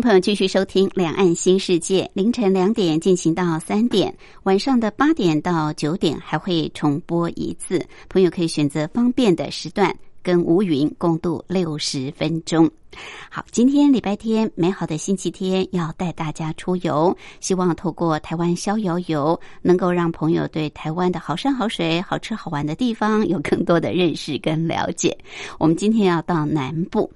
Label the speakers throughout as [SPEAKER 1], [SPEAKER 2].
[SPEAKER 1] 朋友继续收听《两岸新世界》，凌晨两点进行到三点，晚上的八点到九点还会重播一次。朋友可以选择方便的时段，跟吴云共度六十分钟。好，今天礼拜天，美好的星期天，要带大家出游，希望透过台湾逍遥游，能够让朋友对台湾的好山好水、好吃好玩的地方有更多的认识跟了解。我们今天要到南部。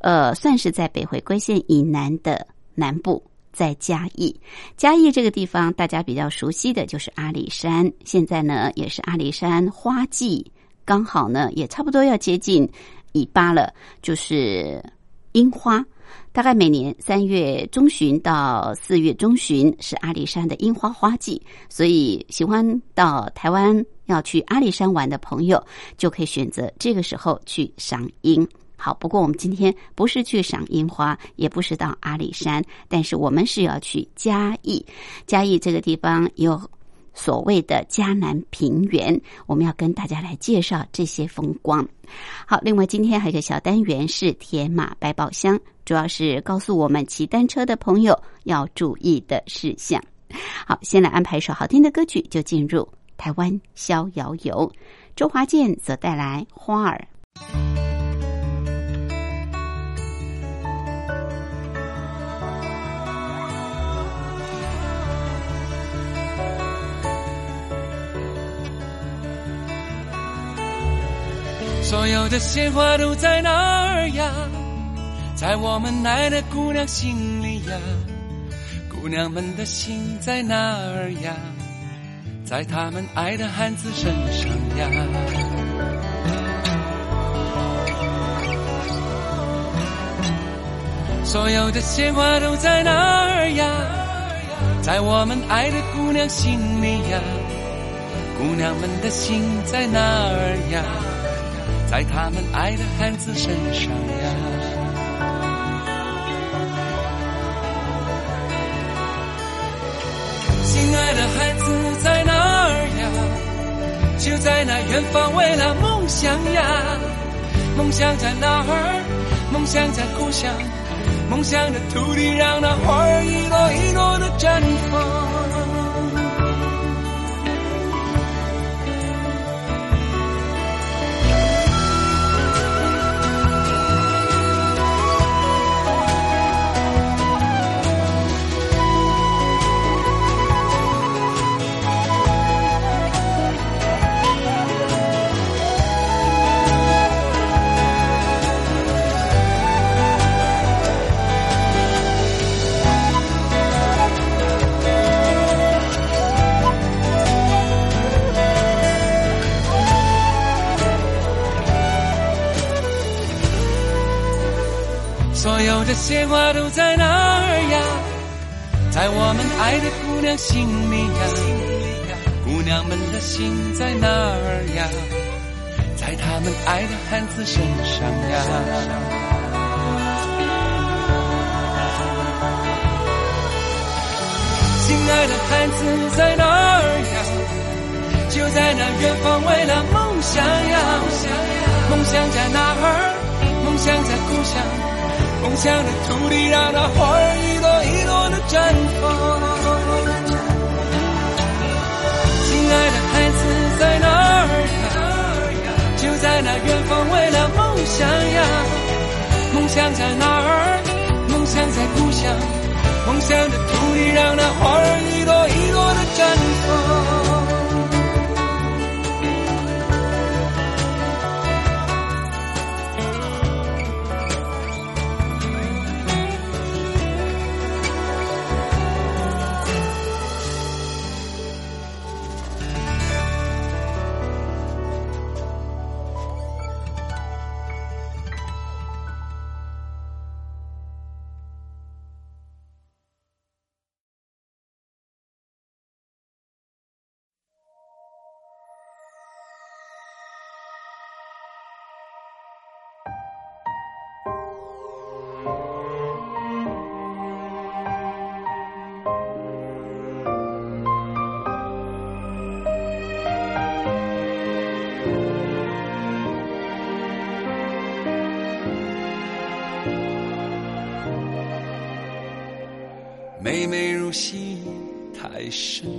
[SPEAKER 1] 呃，算是在北回归线以南的南部，在嘉义。嘉义这个地方，大家比较熟悉的就是阿里山。现在呢，也是阿里山花季，刚好呢，也差不多要接近尾巴了，就是樱花。大概每年三月中旬到四月中旬是阿里山的樱花花季，所以喜欢到台湾要去阿里山玩的朋友，就可以选择这个时候去赏樱。好，不过我们今天不是去赏樱花，也不是到阿里山，但是我们是要去嘉义。嘉义这个地方有所谓的迦南平原，我们要跟大家来介绍这些风光。好，另外今天还有个小单元是铁马百宝箱，主要是告诉我们骑单车的朋友要注意的事项。好，先来安排一首好听的歌曲，就进入台湾逍遥游。周华健所带来《花儿》。
[SPEAKER 2] 所有的鲜花都在哪儿呀？在我们爱的姑娘心里呀。姑娘们的心在哪儿呀？在他们爱的汉子身上呀。所有的鲜花都在哪儿呀？在我们爱的姑娘心里呀。姑娘们的心在哪儿呀？在他们爱的汉子身上呀，亲爱的孩子在哪儿呀？就在那远方，为了梦想呀。梦想在哪儿？梦想在故乡。梦想的土地，让那花儿一朵一朵的绽放。所有的鲜花都在哪儿呀？在我们爱的姑娘心里呀。姑娘们的心在哪儿呀？在他们爱的汉子身上呀。亲爱的汉子在哪儿呀？就在那远方，为了梦想呀。梦想在哪儿？梦想在故乡。梦想的土地，让那花儿一朵一朵的绽放。亲爱的孩子在哪儿呀？就在那远方，为了梦想呀。梦想在哪儿？梦想在故乡。梦想的土地，让那花儿一朵一朵的绽放。生，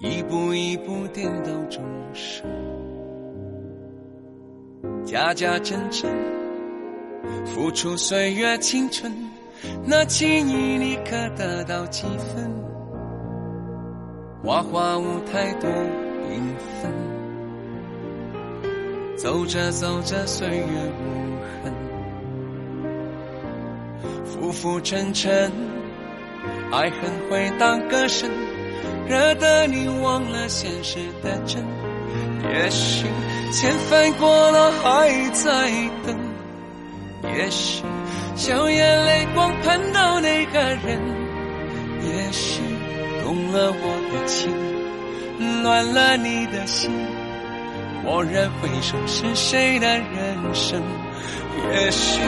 [SPEAKER 2] 一步一步颠倒众生，假假真真，付出岁月青春，那情谊你可得到几分？花花舞台多缤纷，走着走着岁月无痕，浮浮沉沉，爱恨会当歌声，惹得你忘了现实的真。也许千帆过了还在等，也许笑眼泪光盼到那个人，也许动了我的情，乱了你的心。蓦然回首，是谁的人生？也许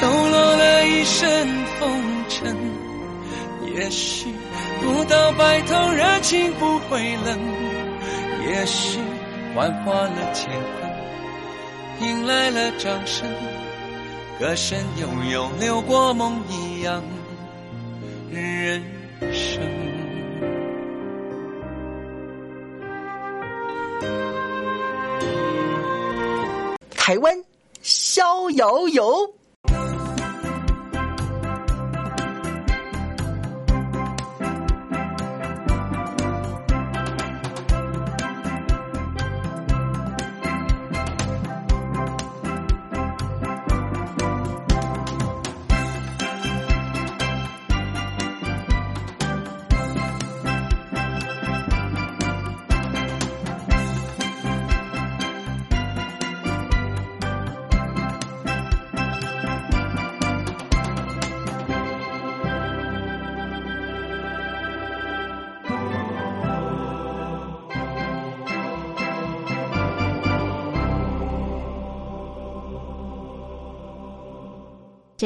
[SPEAKER 2] 抖落了一身风尘，也许不到白头，热情不会冷。也许幻化了乾坤，迎来了掌声，歌声悠悠流过梦一样人生。
[SPEAKER 3] 台湾逍遥游。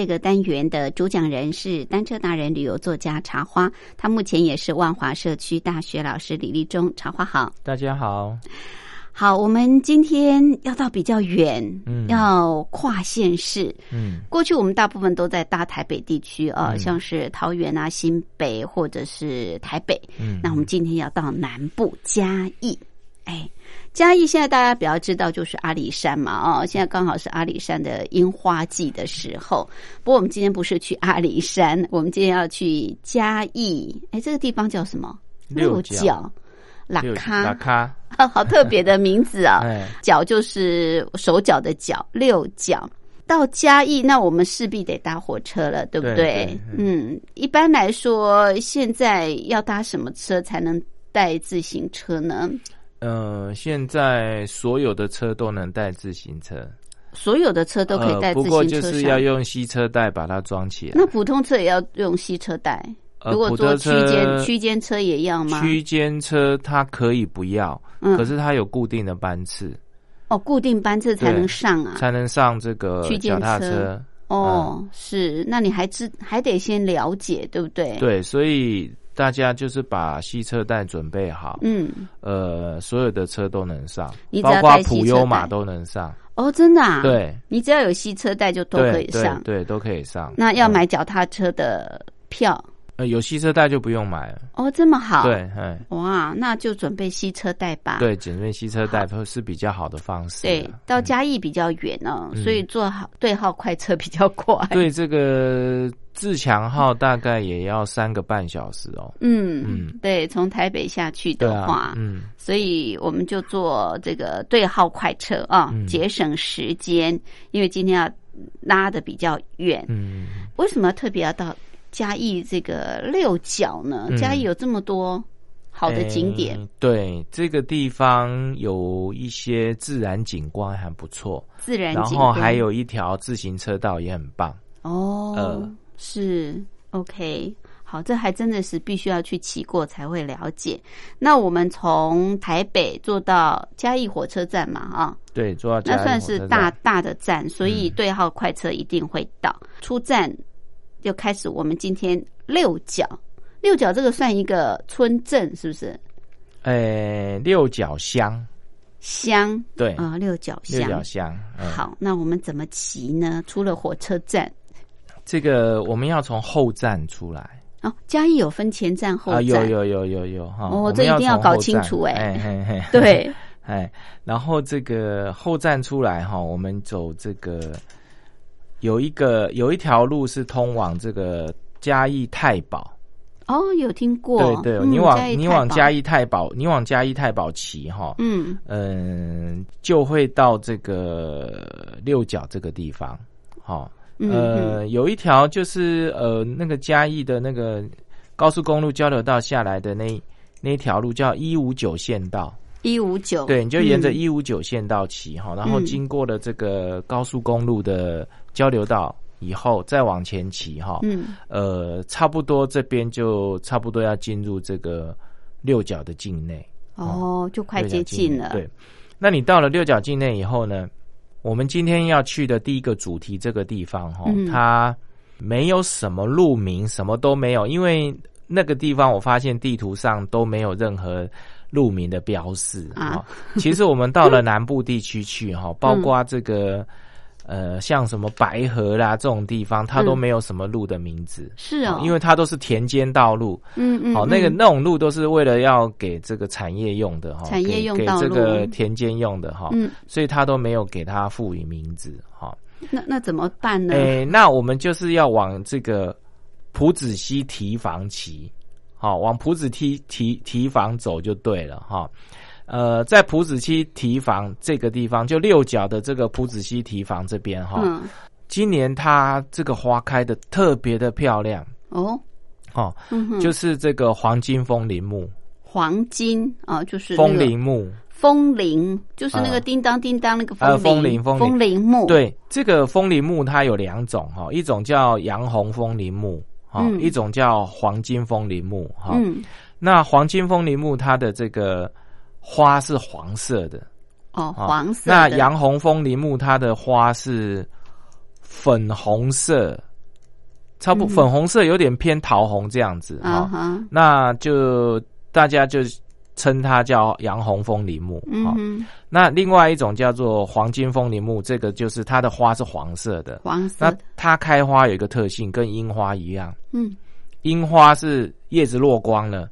[SPEAKER 1] 这个单元的主讲人是单车达人、旅游作家茶花，他目前也是万华社区大学老师李立忠。茶花好，
[SPEAKER 4] 大家好。
[SPEAKER 1] 好，我们今天要到比较远，
[SPEAKER 4] 嗯
[SPEAKER 1] 要跨县市。
[SPEAKER 4] 嗯
[SPEAKER 1] 过去我们大部分都在大台北地区啊，
[SPEAKER 4] 嗯
[SPEAKER 1] 像是桃园啊、新北或者是台北。
[SPEAKER 4] 嗯，
[SPEAKER 1] 那我们今天要到南部嘉义，哎，嘉义现在大家比较知道就是阿里山嘛，哦，现在刚好是阿里山的樱花季的时候。不过我们今天不是去阿里山，我们今天要去嘉义，哎，这个地方叫什么？
[SPEAKER 4] 六
[SPEAKER 1] 角
[SPEAKER 4] 角
[SPEAKER 1] 拉卡
[SPEAKER 4] 拉，卡，
[SPEAKER 1] 好特别的名字啊！
[SPEAKER 4] 哎，
[SPEAKER 1] 脚就是手脚的脚，六角。到嘉义，那我们势必得搭火车了，对不
[SPEAKER 4] 对对
[SPEAKER 1] 嗯，一般来说，现在要搭什么车才能带自行车呢？
[SPEAKER 4] 呃，现在所有的车都能带自行车，
[SPEAKER 1] 所有的车都可以带
[SPEAKER 4] 呃，
[SPEAKER 1] 自
[SPEAKER 4] 不过
[SPEAKER 1] 行车上。
[SPEAKER 4] 就是要用吸车带把它装起来。
[SPEAKER 1] 那普通车也要用吸车带。
[SPEAKER 4] 呃
[SPEAKER 1] 如果坐区间
[SPEAKER 4] 车
[SPEAKER 1] 区间车也要吗？
[SPEAKER 4] 区间车它可以不要，
[SPEAKER 1] 嗯
[SPEAKER 4] 可是它有固定的班次，
[SPEAKER 1] 哦，固定班次才能上啊。
[SPEAKER 4] 才能上这个
[SPEAKER 1] 区间
[SPEAKER 4] 脚踏
[SPEAKER 1] 车
[SPEAKER 4] 车。
[SPEAKER 1] 哦，是，那你还知还得先了解，对不对？，
[SPEAKER 4] 对，所以大家就是把吸车带准备好，
[SPEAKER 1] 嗯，
[SPEAKER 4] 呃，所有的车都能上
[SPEAKER 1] 你，只
[SPEAKER 4] 包括普优马都能上，
[SPEAKER 1] 哦，真的啊？，
[SPEAKER 4] 对，
[SPEAKER 1] 你只要有吸车带就都可以上。
[SPEAKER 4] 对对，都可以上。
[SPEAKER 1] 那要
[SPEAKER 4] 嗯
[SPEAKER 1] 买脚踏车的票
[SPEAKER 4] 呃，有吸车带就不用买了。
[SPEAKER 1] 哦，这么好。，
[SPEAKER 4] 对，哎，
[SPEAKER 1] 哇，那就准备吸车带吧。
[SPEAKER 4] 对，准备吸车带会是比较好的方式啊。
[SPEAKER 1] 对，到嘉义比较远哦，
[SPEAKER 4] 嗯
[SPEAKER 1] 所以坐好对号快车比较快。，
[SPEAKER 4] 对这个自强号大概也要三个半小时哦。
[SPEAKER 1] 嗯
[SPEAKER 4] 嗯
[SPEAKER 1] 对，从台北下去的话，
[SPEAKER 4] 啊，嗯，
[SPEAKER 1] 所以我们就坐这个对号快车啊，
[SPEAKER 4] 嗯
[SPEAKER 1] 节省时间。因为今天要拉的比较远，
[SPEAKER 4] 嗯，
[SPEAKER 1] 为什么要特别要到嘉义这个六角呢？
[SPEAKER 4] 嗯
[SPEAKER 1] 嘉义有这么多好的景点，
[SPEAKER 4] 诶对，这个地方有一些自然景观还不错，
[SPEAKER 1] 自然
[SPEAKER 4] 然
[SPEAKER 1] 景观
[SPEAKER 4] 后还有一条自行车道也很棒。
[SPEAKER 1] 哦，
[SPEAKER 4] 呃
[SPEAKER 1] 是 OK。好，这还真的是必须要去骑过才会了解。那我们从台北坐到嘉义火车站嘛，啊，
[SPEAKER 4] 对，坐到嘉
[SPEAKER 1] 那算是大大的站，所以
[SPEAKER 4] 嗯
[SPEAKER 1] 对号快车一定会到。出站就开始我们今天六角，六角这个算一个村镇是不是？
[SPEAKER 4] 诶，六角乡，
[SPEAKER 1] 乡。
[SPEAKER 4] 对，
[SPEAKER 1] 啊、六角
[SPEAKER 4] 六角
[SPEAKER 1] 乡。
[SPEAKER 4] 嗯，
[SPEAKER 1] 好，那我们怎么骑呢？出了火车站，
[SPEAKER 4] 这个我们要从后站出来。
[SPEAKER 1] 哦，嘉义有分前站后
[SPEAKER 4] 啊，
[SPEAKER 1] 站，
[SPEAKER 4] 有有有有有哈，
[SPEAKER 1] 哦
[SPEAKER 4] 我
[SPEAKER 1] 这一定要搞清楚哎。
[SPEAKER 4] 嘿，
[SPEAKER 1] 对，
[SPEAKER 4] 哎，然后这个后站出来哈，我们走这个有一个有一条路是通往这个嘉义太保，
[SPEAKER 1] 哦，有听过，
[SPEAKER 4] 对对，
[SPEAKER 1] 嗯
[SPEAKER 4] 你往你往嘉
[SPEAKER 1] 义
[SPEAKER 4] 义太保，你往嘉义太保骑哈，
[SPEAKER 1] 嗯，
[SPEAKER 4] 嗯，就会到这个六角这个地方，好、
[SPEAKER 1] 嗯
[SPEAKER 4] 呃，有一条就是呃那个嘉义的那个高速公路交流道下来的那那一条路叫一五九线道，
[SPEAKER 1] 一五九，
[SPEAKER 4] 对，你就沿着
[SPEAKER 1] 嗯。
[SPEAKER 4] 一五九线道骑哈，然后
[SPEAKER 1] 嗯。
[SPEAKER 4] 经过了这个高速公路的交流道以后，再往前骑哈，
[SPEAKER 1] 嗯。
[SPEAKER 4] 呃，差不多这边就差不多要进入这个六角的境内。
[SPEAKER 1] 哦，就快接近了，
[SPEAKER 4] 对，那你到了六角境内以后呢，我们今天要去的第一个主题这个地方哈、
[SPEAKER 1] 嗯。
[SPEAKER 4] 它没有什么路名，什么都没有，因为那个地方我发现地图上都没有任何路名的标示
[SPEAKER 1] 啊。
[SPEAKER 4] 哈。其实我们到了南部地区去哈，包
[SPEAKER 1] 嗯
[SPEAKER 4] 括这个。呃，像什么白河啦这种地方，它都
[SPEAKER 1] 嗯
[SPEAKER 4] 没有什么路的名字，
[SPEAKER 1] 是哦，
[SPEAKER 4] 因为它都是田间道路，
[SPEAKER 1] 嗯嗯，
[SPEAKER 4] 好、那个
[SPEAKER 1] 嗯
[SPEAKER 4] 那种路都是为了要给这个产业用的哈，
[SPEAKER 1] 产业用道路。
[SPEAKER 4] 这个田间用的哈，
[SPEAKER 1] 嗯，
[SPEAKER 4] 所以它都没有给它赋予名字哈。
[SPEAKER 1] 那那怎么办呢？
[SPEAKER 4] 诶、那我们就是要往这个埔子溪提防骑，好、往埔子堤堤堤防走就对了哈。呃，在埔子溪堤防这个地方，就六角的这个埔子溪堤防这边哈，
[SPEAKER 1] 嗯，
[SPEAKER 4] 今年它这个花开的特别的漂亮
[SPEAKER 1] 哦，
[SPEAKER 4] 哦，
[SPEAKER 1] 嗯哼，
[SPEAKER 4] 就是这个黄金风铃木。
[SPEAKER 1] 黄金啊，就是那
[SPEAKER 4] 风铃木，
[SPEAKER 1] 风铃，就是那个
[SPEAKER 4] 呃
[SPEAKER 1] 叮当叮当那个风
[SPEAKER 4] 铃风铃
[SPEAKER 1] 木，，
[SPEAKER 4] 对，这个风铃木它有两种哈，一种叫洋红风铃木哈，
[SPEAKER 1] 嗯。
[SPEAKER 4] 一种叫黄金风铃木哈。
[SPEAKER 1] 嗯，
[SPEAKER 4] 那黄金风铃木它的这个花是黄色的，
[SPEAKER 1] 哦，
[SPEAKER 4] 啊。
[SPEAKER 1] 黄色的，
[SPEAKER 4] 那洋红风铃木它的花是粉红色，差不
[SPEAKER 1] 多
[SPEAKER 4] 粉红色有点偏桃红这样子哈。
[SPEAKER 1] 啊哈，
[SPEAKER 4] 那就大家就称它叫洋红风铃木哈。
[SPEAKER 1] 嗯哼，
[SPEAKER 4] 那另外一种叫做黄金风铃木，这个就是它的花是黄色的。那
[SPEAKER 1] 黄色。的，
[SPEAKER 4] 它开花有一个特性，跟樱花一样，
[SPEAKER 1] 嗯，
[SPEAKER 4] 樱花是叶子落光了，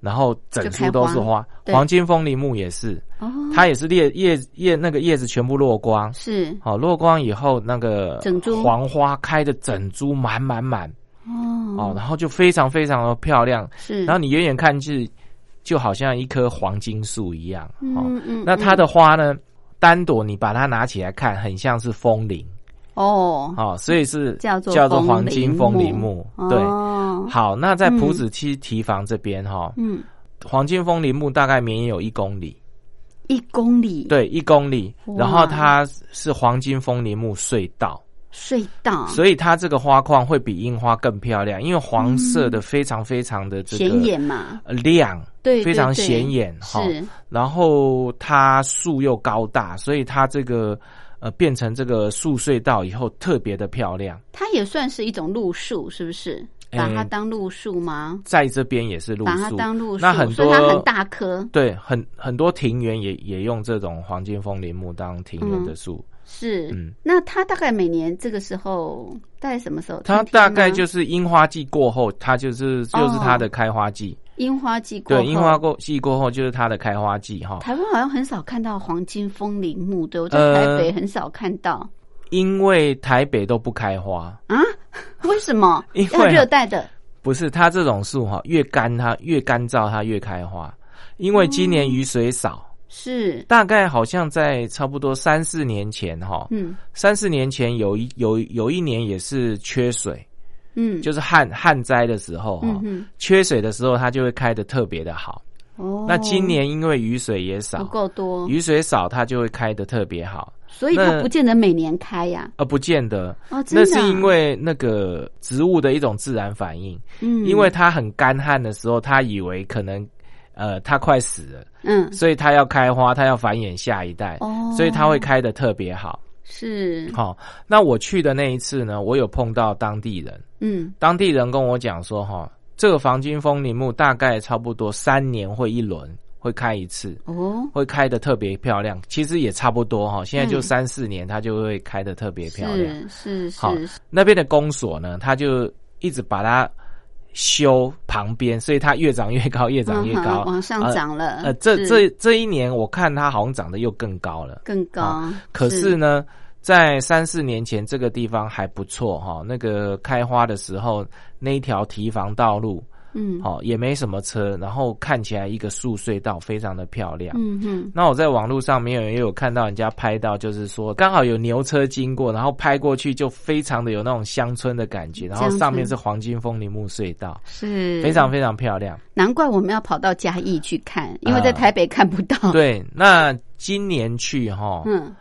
[SPEAKER 4] 然后整株都是花。
[SPEAKER 1] 对。
[SPEAKER 4] 黄金风铃木也是，
[SPEAKER 1] 哦，
[SPEAKER 4] 它也是叶叶叶那个叶子全部落光，
[SPEAKER 1] 是。
[SPEAKER 4] 好落光以后，那个
[SPEAKER 1] 整株。
[SPEAKER 4] 黄花开的整株满满满。
[SPEAKER 1] 哦。
[SPEAKER 4] 哦，然后就非常非常的漂亮。
[SPEAKER 1] 是，
[SPEAKER 4] 然后你远远看是就好像一棵黄金树一样哦。
[SPEAKER 1] 嗯嗯，
[SPEAKER 4] 那它
[SPEAKER 1] 嗯。
[SPEAKER 4] 的花呢，单朵你把它拿起来看，很像是风铃。
[SPEAKER 1] 哦。
[SPEAKER 4] 哦，所以是
[SPEAKER 1] 叫做
[SPEAKER 4] 叫做黄金
[SPEAKER 1] 铃
[SPEAKER 4] 风铃
[SPEAKER 1] 木。
[SPEAKER 4] 木。对，
[SPEAKER 1] 哦，
[SPEAKER 4] 好，那在
[SPEAKER 1] 嗯
[SPEAKER 4] 埔子梯堤防这边哈，
[SPEAKER 1] 嗯，
[SPEAKER 4] 黄金风铃木大概绵延有一公里，
[SPEAKER 1] 一公里，，
[SPEAKER 4] 对，一公里。然后它是黄金风铃木隧道，
[SPEAKER 1] 隧道，
[SPEAKER 4] 所以它这个花框会比樱花更漂亮，因为黄色的非常非常的这个
[SPEAKER 1] 显眼嘛，
[SPEAKER 4] 呃亮，
[SPEAKER 1] 对，
[SPEAKER 4] 非常显眼哈。
[SPEAKER 1] 是，
[SPEAKER 4] 然后它树又高大，所以它这个呃变成这个树隧道以后特别的漂亮。
[SPEAKER 1] 它也算是一种路树，是不是？把它当路树吗？
[SPEAKER 4] 在这边也是路树
[SPEAKER 1] 把它，当路树，
[SPEAKER 4] 那很多
[SPEAKER 1] 它很大棵，
[SPEAKER 4] 对，很很多庭园也也用这种黄金风铃木当庭园的树。
[SPEAKER 1] 是。
[SPEAKER 4] 嗯
[SPEAKER 1] 那它大概每年这个时候，大概什么时候？
[SPEAKER 4] 它大概就是樱花季过后，它就是就是它的开花季。
[SPEAKER 1] 樱花季过后。
[SPEAKER 4] 对，樱花过季过后就是它的开花季哈。
[SPEAKER 1] 台湾好像很少看到黄金风铃木，对，我在
[SPEAKER 4] 呃
[SPEAKER 1] 台北很少看到、
[SPEAKER 4] 因为台北都不开花，
[SPEAKER 1] 啊？为什么？
[SPEAKER 4] 因为
[SPEAKER 1] 热带的
[SPEAKER 4] 不是它这种树哈，越干它越干燥，它越开花。因为今年雨水少，
[SPEAKER 1] 是，
[SPEAKER 4] 大概好像在差不多三四年前哈，
[SPEAKER 1] 嗯。
[SPEAKER 4] 三四年前有一有有一年也是缺水，
[SPEAKER 1] 嗯，
[SPEAKER 4] 就是旱旱灾的时候哈，
[SPEAKER 1] 嗯
[SPEAKER 4] 缺水的时候它就会开的特别的好。
[SPEAKER 1] 哦，
[SPEAKER 4] 那今年因为雨水也少不，
[SPEAKER 1] 够多，
[SPEAKER 4] 雨水少它就会开的特别好，
[SPEAKER 1] 所以它不见得每年开呀、
[SPEAKER 4] 呃不见得。
[SPEAKER 1] 哦，真的啊、
[SPEAKER 4] 那是因为那个植物的一种自然反应，
[SPEAKER 1] 嗯，
[SPEAKER 4] 因为它很干旱的时候，它以为可能呃它快死了，
[SPEAKER 1] 嗯。
[SPEAKER 4] 所以它要开花，它要繁衍下一代，
[SPEAKER 1] 哦，
[SPEAKER 4] 所以它会开的特别好。
[SPEAKER 1] 是。
[SPEAKER 4] 好、那我去的那一次呢，我有碰到当地人，
[SPEAKER 1] 嗯。
[SPEAKER 4] 当地人跟我讲说，哈，这个黄金风铃木大概差不多三年会一轮，会开一次，
[SPEAKER 1] 哦。
[SPEAKER 4] 会开的特别漂亮。其实也差不多哈，现在就
[SPEAKER 1] 嗯。
[SPEAKER 4] 三四年，它就会开的特别漂亮。
[SPEAKER 1] 是是
[SPEAKER 4] 好那边的公所呢，他就一直把它修旁边，所以它越长越高，越长越高，
[SPEAKER 1] 嗯往上涨了。
[SPEAKER 4] 呃，这这这一年我看它好像长得又更高了。
[SPEAKER 1] 更高，
[SPEAKER 4] 可是呢，在三四年前这个地方还不错哈，那个开花的时候那一条提防道路，
[SPEAKER 1] 嗯
[SPEAKER 4] 哦也没什么车，然后看起来一个树隧道非常的漂亮。
[SPEAKER 1] 嗯嗯，
[SPEAKER 4] 那我在网络上面也有看到人家拍到，就是说刚好有牛车经过，然后拍过去就非常的有那种乡村的感觉，然后上面是黄金风铃木隧道，
[SPEAKER 1] 是
[SPEAKER 4] 非常非常漂亮。
[SPEAKER 1] 难怪我们要跑到嘉义去看，因为在台北看不到。，
[SPEAKER 4] 对，那今年去哈，
[SPEAKER 1] 嗯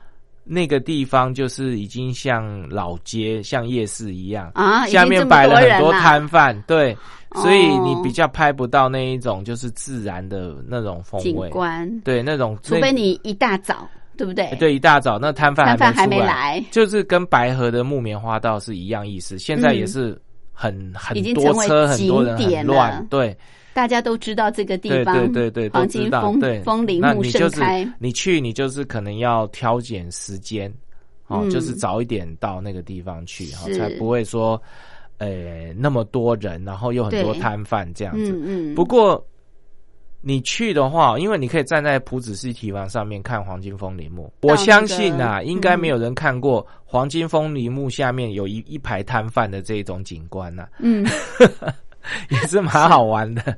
[SPEAKER 4] 那个地方就是已经像老街、像夜市一样，
[SPEAKER 1] 啊，
[SPEAKER 4] 下面摆了很多摊贩，对，
[SPEAKER 1] 哦。
[SPEAKER 4] 所以你比较拍不到那一种就是自然的那种风
[SPEAKER 1] 景
[SPEAKER 4] 味，
[SPEAKER 1] 观，
[SPEAKER 4] 对，那种
[SPEAKER 1] 除非你一大早，对不对？
[SPEAKER 4] 那对一大早那摊贩
[SPEAKER 1] 摊贩还
[SPEAKER 4] 没
[SPEAKER 1] 来，
[SPEAKER 4] 就是跟白河的木棉花道是一样意思，现在也是很、很多车，很多人很乱，对。
[SPEAKER 1] 大家都知道这个地方，
[SPEAKER 4] 对对对，都
[SPEAKER 1] 黄
[SPEAKER 4] 知道。
[SPEAKER 1] 金风
[SPEAKER 4] 对，
[SPEAKER 1] 风铃木盛开，
[SPEAKER 4] 你去，你就是可能要挑拣时间，哦，
[SPEAKER 1] 嗯。
[SPEAKER 4] 就是早一点到那个地方去，哈、才不会说，呃，那么多人，然后又很多摊贩这样子。
[SPEAKER 1] 嗯嗯，
[SPEAKER 4] 不过你去的话，因为你可以站在普子溪堤防上面看黄金风铃木，我相信啊，
[SPEAKER 1] 嗯。
[SPEAKER 4] 应该没有人看过黄金风铃木下面有一一排摊贩的这种景观呐、
[SPEAKER 1] 嗯，
[SPEAKER 4] 也是蛮好玩的，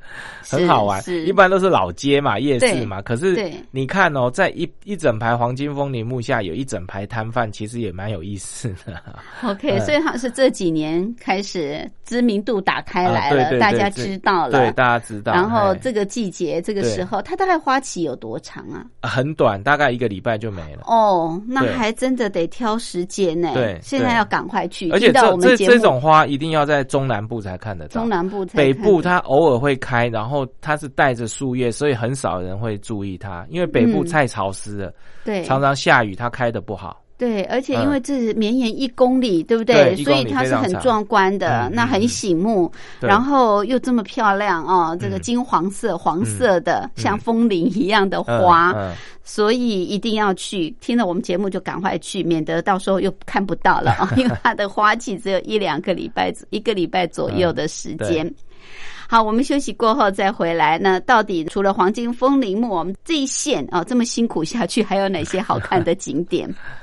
[SPEAKER 4] 很好玩。
[SPEAKER 1] 是
[SPEAKER 4] 一般都是老街嘛、夜市嘛，可是你看哦，在一一整排黄金风铃木下有一整排摊贩，其实也蛮有意思的。
[SPEAKER 1] OK，所以
[SPEAKER 4] 嗯
[SPEAKER 1] 好像是这几年开始知名度打开来了，大家知道了。
[SPEAKER 4] 对，大家知道。
[SPEAKER 1] 然后
[SPEAKER 4] 哎
[SPEAKER 1] 这个季节这个时候，它大概花期有多长啊？
[SPEAKER 4] 很短，大概一个礼拜就没了。
[SPEAKER 1] 哦，那还真的得挑时间呢。
[SPEAKER 4] 对对
[SPEAKER 1] 现在要赶快去。
[SPEAKER 4] 而且
[SPEAKER 1] 听到我
[SPEAKER 4] 这这
[SPEAKER 1] 们
[SPEAKER 4] 这种花一定要在中南部才看得到，
[SPEAKER 1] 中南部才
[SPEAKER 4] 北部它偶尔会开，然后它是带着树叶，所以很少人会注意它，因为北部
[SPEAKER 1] 嗯。
[SPEAKER 4] 太潮湿了，
[SPEAKER 1] 对。
[SPEAKER 4] 常常下雨，它开的不好。
[SPEAKER 1] 对，而且
[SPEAKER 4] 嗯。
[SPEAKER 1] 因为这是绵延一公里，对不
[SPEAKER 4] 对？
[SPEAKER 1] 所以它是很壮观的，
[SPEAKER 4] 嗯
[SPEAKER 1] 那很
[SPEAKER 4] 嗯
[SPEAKER 1] 醒目，然后又这么漂亮哦，这个
[SPEAKER 4] 嗯
[SPEAKER 1] 金黄色、黄色的，像风铃一样的
[SPEAKER 4] 嗯
[SPEAKER 1] 花，
[SPEAKER 4] 嗯
[SPEAKER 1] 所以一定要去。听了我们节目就赶快去，免得到时候又看不到了啊、因为它的花期只有一两个礼拜，一个礼拜左右的时间。
[SPEAKER 4] 嗯
[SPEAKER 1] 好，我们休息过后再回来。那到底除了黄金风铃木，我们这一线啊、这么辛苦下去，还有哪些好看的景点？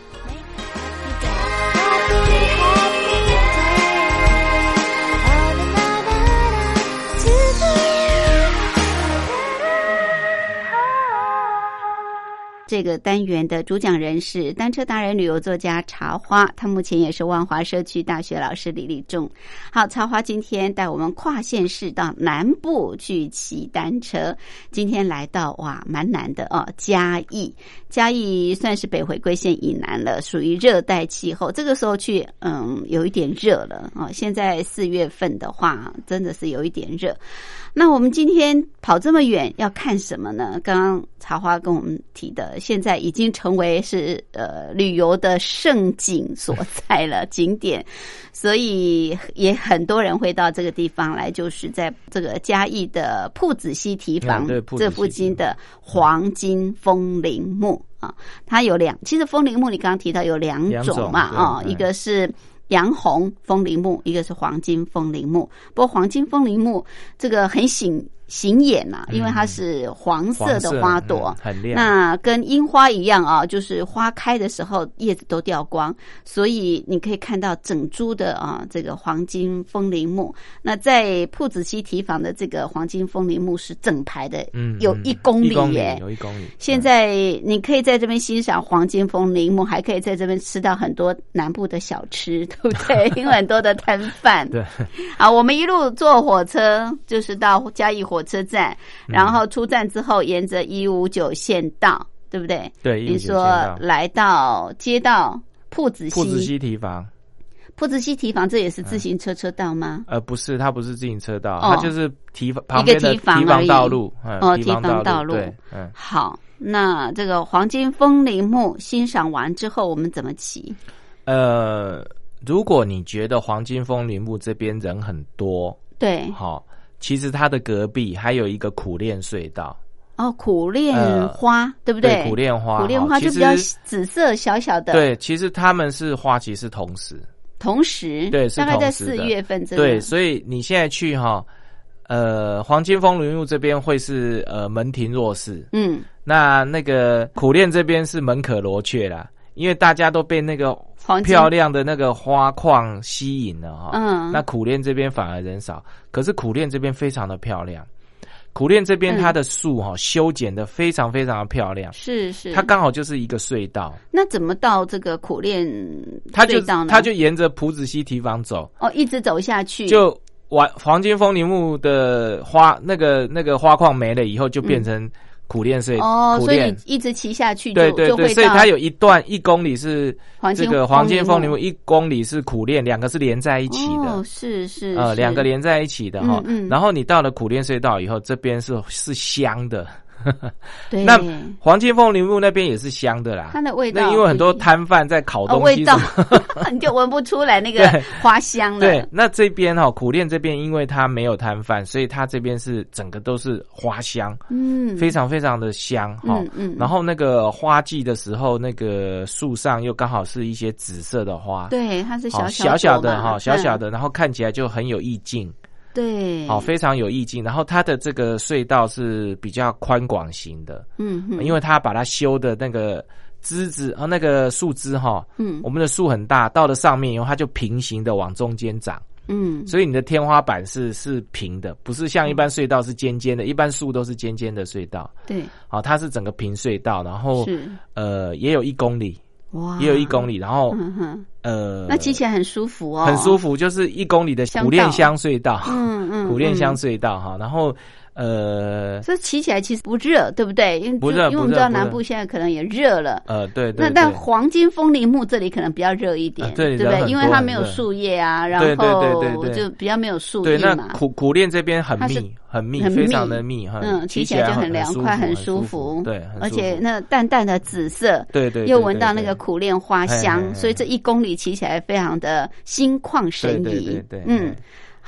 [SPEAKER 1] 这个单元的主讲人是单车达人、旅游作家茶花，他目前也是万华社区大学老师李立仲。好，茶花今天带我们跨县市到南部去骑单车。今天来到哇，蛮难的哦，嘉义。嘉义算是北回归线以南了，属于热带气候。这个时候去，嗯，有一点热了哦。现在四月份的话，真的是有一点热。那我们今天跑这么远要看什么呢？刚刚茶花跟我们提的，现在已经成为是呃旅游的胜景所在了景点，所以也很多人会到这个地方来，就是在这个嘉义的铺子溪堤防这附近的黄金风铃木啊，它有两，其实风铃木你刚刚提到有两种嘛啊，一个是。洋红风铃木，一个是黄金风铃木。不过黄金风铃木这个很醒。显眼呐，因为它是黄色的花朵，
[SPEAKER 4] 很亮。
[SPEAKER 1] 那跟樱花一样啊，就是花开的时候叶子都掉光，所以你可以看到整株的啊这个黄金风铃木。那在铺子溪堤防的这个黄金风铃木是整排的，嗯，有一公里耶，
[SPEAKER 4] 有一公里。
[SPEAKER 1] 现在你可以在这边欣赏黄金风铃木，还可以在这边吃到很多南部的小吃，对不对？有很多的摊贩。
[SPEAKER 4] 对。
[SPEAKER 1] 啊，我们一路坐火车就是到嘉义火。火车站，然后出站之后，沿着一五九线道，对不对？
[SPEAKER 4] 对，
[SPEAKER 1] 你说来到街道铺子西，
[SPEAKER 4] 铺子西提防，
[SPEAKER 1] 铺子西提防，这也是自行车车道吗？
[SPEAKER 4] 呃，不是，它不是自行车道，它就是提防旁边的提防道路，
[SPEAKER 1] 哦，提防道路。嗯，好，那这个黄金风铃木欣赏完之后，我们怎么骑？
[SPEAKER 4] 呃，如果你觉得黄金风铃木这边人很多，
[SPEAKER 1] 对，
[SPEAKER 4] 好。其实它的隔壁还有一个苦练隧道
[SPEAKER 1] 哦，苦练花对不对？
[SPEAKER 4] 苦练花，
[SPEAKER 1] 苦练花就比较紫色小小的。
[SPEAKER 4] 对，其实他们是花期是同时，
[SPEAKER 1] 同时
[SPEAKER 4] 对，
[SPEAKER 1] 大概在四月份。
[SPEAKER 4] 对，所以你现在去哈，呃，黄金风铃路这边会是呃门庭若市，嗯，那那个苦练这边是门可罗雀啦，因为大家都被那个。漂亮的那个花框吸引了哈，嗯，那苦练这边反而人少，可是苦练这边非常的漂亮，苦练这边它的树哈修剪的非常非常的漂亮，
[SPEAKER 1] 是是，
[SPEAKER 4] 它刚好就是一个隧道。
[SPEAKER 1] 那怎么到这个苦练
[SPEAKER 4] 隧道呢？它就沿着埔子溪堤防走，
[SPEAKER 1] 哦，一直走下去，
[SPEAKER 4] 就完黄金风铃木的花那个那个花框没了以后，就变成。苦练隧
[SPEAKER 1] 哦，所以一直骑下去，
[SPEAKER 4] 对对对，所以它有一段一公里是这个黄金风铃木，一公里是苦练，两个是连在一起的，
[SPEAKER 1] 是是
[SPEAKER 4] 呃，两个连在一起的哈。然后你到了苦练隧道以后，这边是是香的。
[SPEAKER 1] 对，
[SPEAKER 4] 那黄金凤梨木那边也是香的啦，
[SPEAKER 1] 它的味道，
[SPEAKER 4] 那因为很多摊贩在烤东西，
[SPEAKER 1] 味道 你就闻不出来那个花香了。
[SPEAKER 4] 对，那这边哈苦练这边，因为它没有摊贩，所以它这边是整个都是花香，嗯，非常非常的香哈。嗯，然后那个花季的时候，那个树上又刚好是一些紫色的花，
[SPEAKER 1] 对，它是小
[SPEAKER 4] 小小的哈，小小的，然后看起来就很有意境。
[SPEAKER 1] 对，
[SPEAKER 4] 好，非常有意境。然后它的这个隧道是比较宽广型的，嗯，因为它把它修的那个枝子啊，那个树枝哈，嗯，我们的树很大，到了上面以后，它就平行的往中间长，嗯，所以你的天花板是是平的，不是像一般隧道是尖尖的，一般树都是尖尖的隧道，
[SPEAKER 1] 对，
[SPEAKER 4] 好，它是整个平隧道，然后是。呃，也有一公里。哇，也有一公里，然后呃，
[SPEAKER 1] 那骑起来很舒服哦，
[SPEAKER 4] 很舒服，就是一公里的苦练乡隧道，嗯嗯，苦练乡隧道哈，然后呃
[SPEAKER 1] 所以骑起来其实不热，对不对？因为
[SPEAKER 4] 不热
[SPEAKER 1] 因为我们知道南部现在可能也热了。
[SPEAKER 4] 呃，对对
[SPEAKER 1] 那但黄金风铃木这里可能比较热一点，对不对？因为它没有树叶啊，然后
[SPEAKER 4] 对
[SPEAKER 1] 就比较没有树
[SPEAKER 4] 对，那
[SPEAKER 1] 荫嘛。
[SPEAKER 4] 苦苦练这边很密，很密，
[SPEAKER 1] 很
[SPEAKER 4] 非常
[SPEAKER 1] 密
[SPEAKER 4] 的密，哈
[SPEAKER 1] 嗯，骑起来就很凉快，很舒服。
[SPEAKER 4] 对，很
[SPEAKER 1] 而且那淡淡的紫色，
[SPEAKER 4] 对对，
[SPEAKER 1] 又闻到那个苦练花香所以这一公里骑起来非常的心旷神怡
[SPEAKER 4] 对对对对。
[SPEAKER 1] 嗯
[SPEAKER 4] 嘿，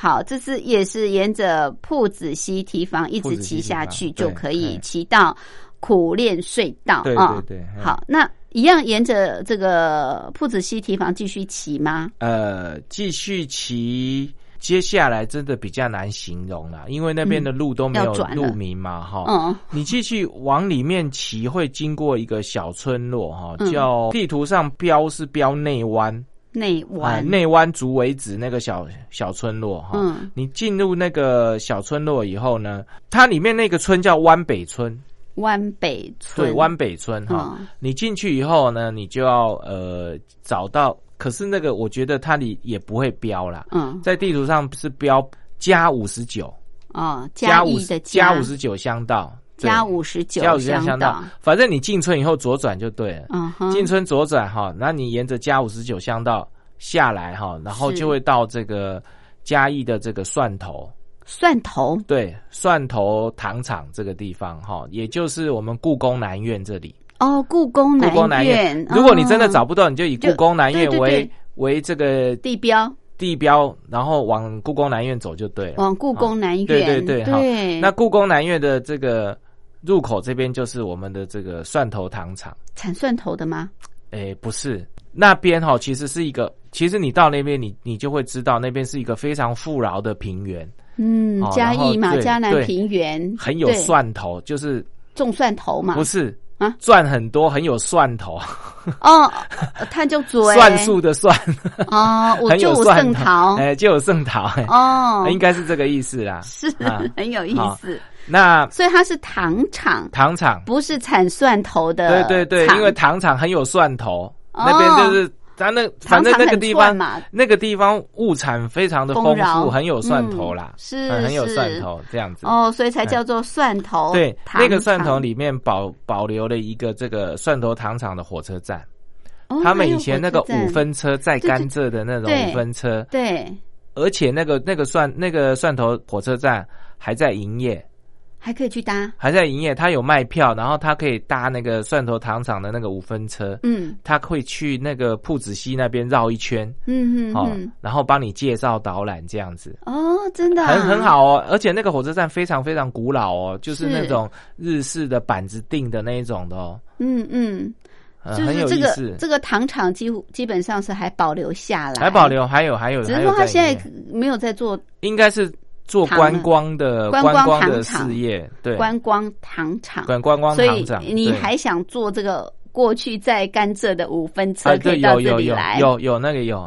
[SPEAKER 1] 好，这是也是沿着铺子溪堤防一直骑下去，就可以
[SPEAKER 4] 嘿
[SPEAKER 1] 骑到苦练隧道
[SPEAKER 4] 对
[SPEAKER 1] 啊。
[SPEAKER 4] 对对，嘿
[SPEAKER 1] 好，那一样沿着这个铺子溪堤防继续骑吗？
[SPEAKER 4] 呃，继续骑。接下来真的比较难形容了，因为那边的路都没有路名嘛，哈、
[SPEAKER 1] 嗯，
[SPEAKER 4] 你继续往里面骑，会经过一个小村落，哈、
[SPEAKER 1] 嗯
[SPEAKER 4] 叫地图上标是标内湾，啊，
[SPEAKER 1] 内湾，
[SPEAKER 4] 内湾竹围子那个小小村落，哈、
[SPEAKER 1] 嗯。
[SPEAKER 4] 你进入那个小村落以后呢，它里面那个村叫湾北村，
[SPEAKER 1] 湾北村，
[SPEAKER 4] 对，湾北村哈、
[SPEAKER 1] 嗯。
[SPEAKER 4] 你进去以后呢，你就要呃找到，可是那个我觉得它里也不会标啦，
[SPEAKER 1] 嗯，
[SPEAKER 4] 在地图上是标加五十九，
[SPEAKER 1] 哦，
[SPEAKER 4] 加五
[SPEAKER 1] 义的
[SPEAKER 4] 加五十九乡道，对
[SPEAKER 1] 加五十九
[SPEAKER 4] 加五十九乡
[SPEAKER 1] 道
[SPEAKER 4] 道，，反正你进村以后左转就对了。
[SPEAKER 1] 嗯哼，
[SPEAKER 4] 进村左转哈，那你沿着加五十九乡道下来哈，然后就会到这个嘉义的这个蒜头，
[SPEAKER 1] 蒜头，
[SPEAKER 4] 对，蒜头糖厂这个地方哈，也就是我们故宫南院这里。
[SPEAKER 1] 哦，故宫
[SPEAKER 4] 故宫南
[SPEAKER 1] 院。
[SPEAKER 4] 院，，如果你真的
[SPEAKER 1] 哦
[SPEAKER 4] 找不到，你就以故宫南院
[SPEAKER 1] 对对
[SPEAKER 4] 为
[SPEAKER 1] 对。
[SPEAKER 4] 为这个
[SPEAKER 1] 地标。
[SPEAKER 4] 地标，然后往故宫南院走就对了。
[SPEAKER 1] 往故宫南院，
[SPEAKER 4] 对对对好。
[SPEAKER 1] 对，
[SPEAKER 4] 那故宫南院的这个入口这边就是我们的这个蒜头糖厂。
[SPEAKER 1] 产蒜头的吗？
[SPEAKER 4] 诶，不是，那边哈其实是一个，其实你到那边你你就会知道，那边是一个非常富饶的平原，
[SPEAKER 1] 嗯
[SPEAKER 4] 哦，
[SPEAKER 1] 嘉义嘛，嘉南平原
[SPEAKER 4] 很有蒜头，就是
[SPEAKER 1] 种蒜头嘛。
[SPEAKER 4] 不，是
[SPEAKER 1] 啊？
[SPEAKER 4] 赚很多，很有蒜头，
[SPEAKER 1] 哦，他就嘴
[SPEAKER 4] 蒜树的蒜，
[SPEAKER 1] 哦，我就有
[SPEAKER 4] 有蒜
[SPEAKER 1] 圣桃。
[SPEAKER 4] 哎，就有圣桃，哎
[SPEAKER 1] 哦，
[SPEAKER 4] 应该是这个意思啦。
[SPEAKER 1] 是
[SPEAKER 4] 啊
[SPEAKER 1] 很有意思，
[SPEAKER 4] 那
[SPEAKER 1] 所以它是糖厂，
[SPEAKER 4] 糖厂，
[SPEAKER 1] 不是产蒜头的
[SPEAKER 4] 对对对，因为糖厂很有蒜头，
[SPEAKER 1] 哦。
[SPEAKER 4] 那边就是它那反正那个地方
[SPEAKER 1] 嘛，
[SPEAKER 4] 那个地方物产非常的丰富，很有蒜头啦
[SPEAKER 1] 嗯，是
[SPEAKER 4] 嗯很有蒜头这样子。
[SPEAKER 1] 哦，所以才叫做蒜头。
[SPEAKER 4] 对，那个蒜头里面保保留了一个这个蒜头糖厂的火车站，
[SPEAKER 1] 哦，
[SPEAKER 4] 他们以前那个五分车载
[SPEAKER 1] 对对
[SPEAKER 4] 甘蔗的那种五分车，
[SPEAKER 1] 对，
[SPEAKER 4] 而且那个那个蒜那个蒜头火车站还在营业，
[SPEAKER 1] 还可以去搭，
[SPEAKER 4] 还在营业，他有卖票，然后他可以搭那个蒜头糖厂的那个五分车，
[SPEAKER 1] 嗯。
[SPEAKER 4] 他会去那个铺子溪那边绕一圈，哦
[SPEAKER 1] 嗯嗯哦，，
[SPEAKER 4] 然后帮你介绍导览这样子。
[SPEAKER 1] 哦，真的啊。
[SPEAKER 4] 很很，好哦，而且那个火车站非常非常古老哦，就是
[SPEAKER 1] 是
[SPEAKER 4] 那种日式的板子定的那一种的哦，
[SPEAKER 1] 嗯嗯，
[SPEAKER 4] 呃、
[SPEAKER 1] 就
[SPEAKER 4] 很
[SPEAKER 1] 是这个。这个糖厂几乎基本上是还保留下来，
[SPEAKER 4] 还保，留，还有还有，
[SPEAKER 1] 只是说他现在没有在做。
[SPEAKER 4] 应该是做观光的
[SPEAKER 1] 观光
[SPEAKER 4] 光的事业，对，
[SPEAKER 1] 观光糖厂，
[SPEAKER 4] 观观光糖厂。对。
[SPEAKER 1] 你还想做这个过去在甘蔗的五分车
[SPEAKER 4] 啊，对，
[SPEAKER 1] 可以到
[SPEAKER 4] 有有有
[SPEAKER 1] 这里来？
[SPEAKER 4] 有有那个有，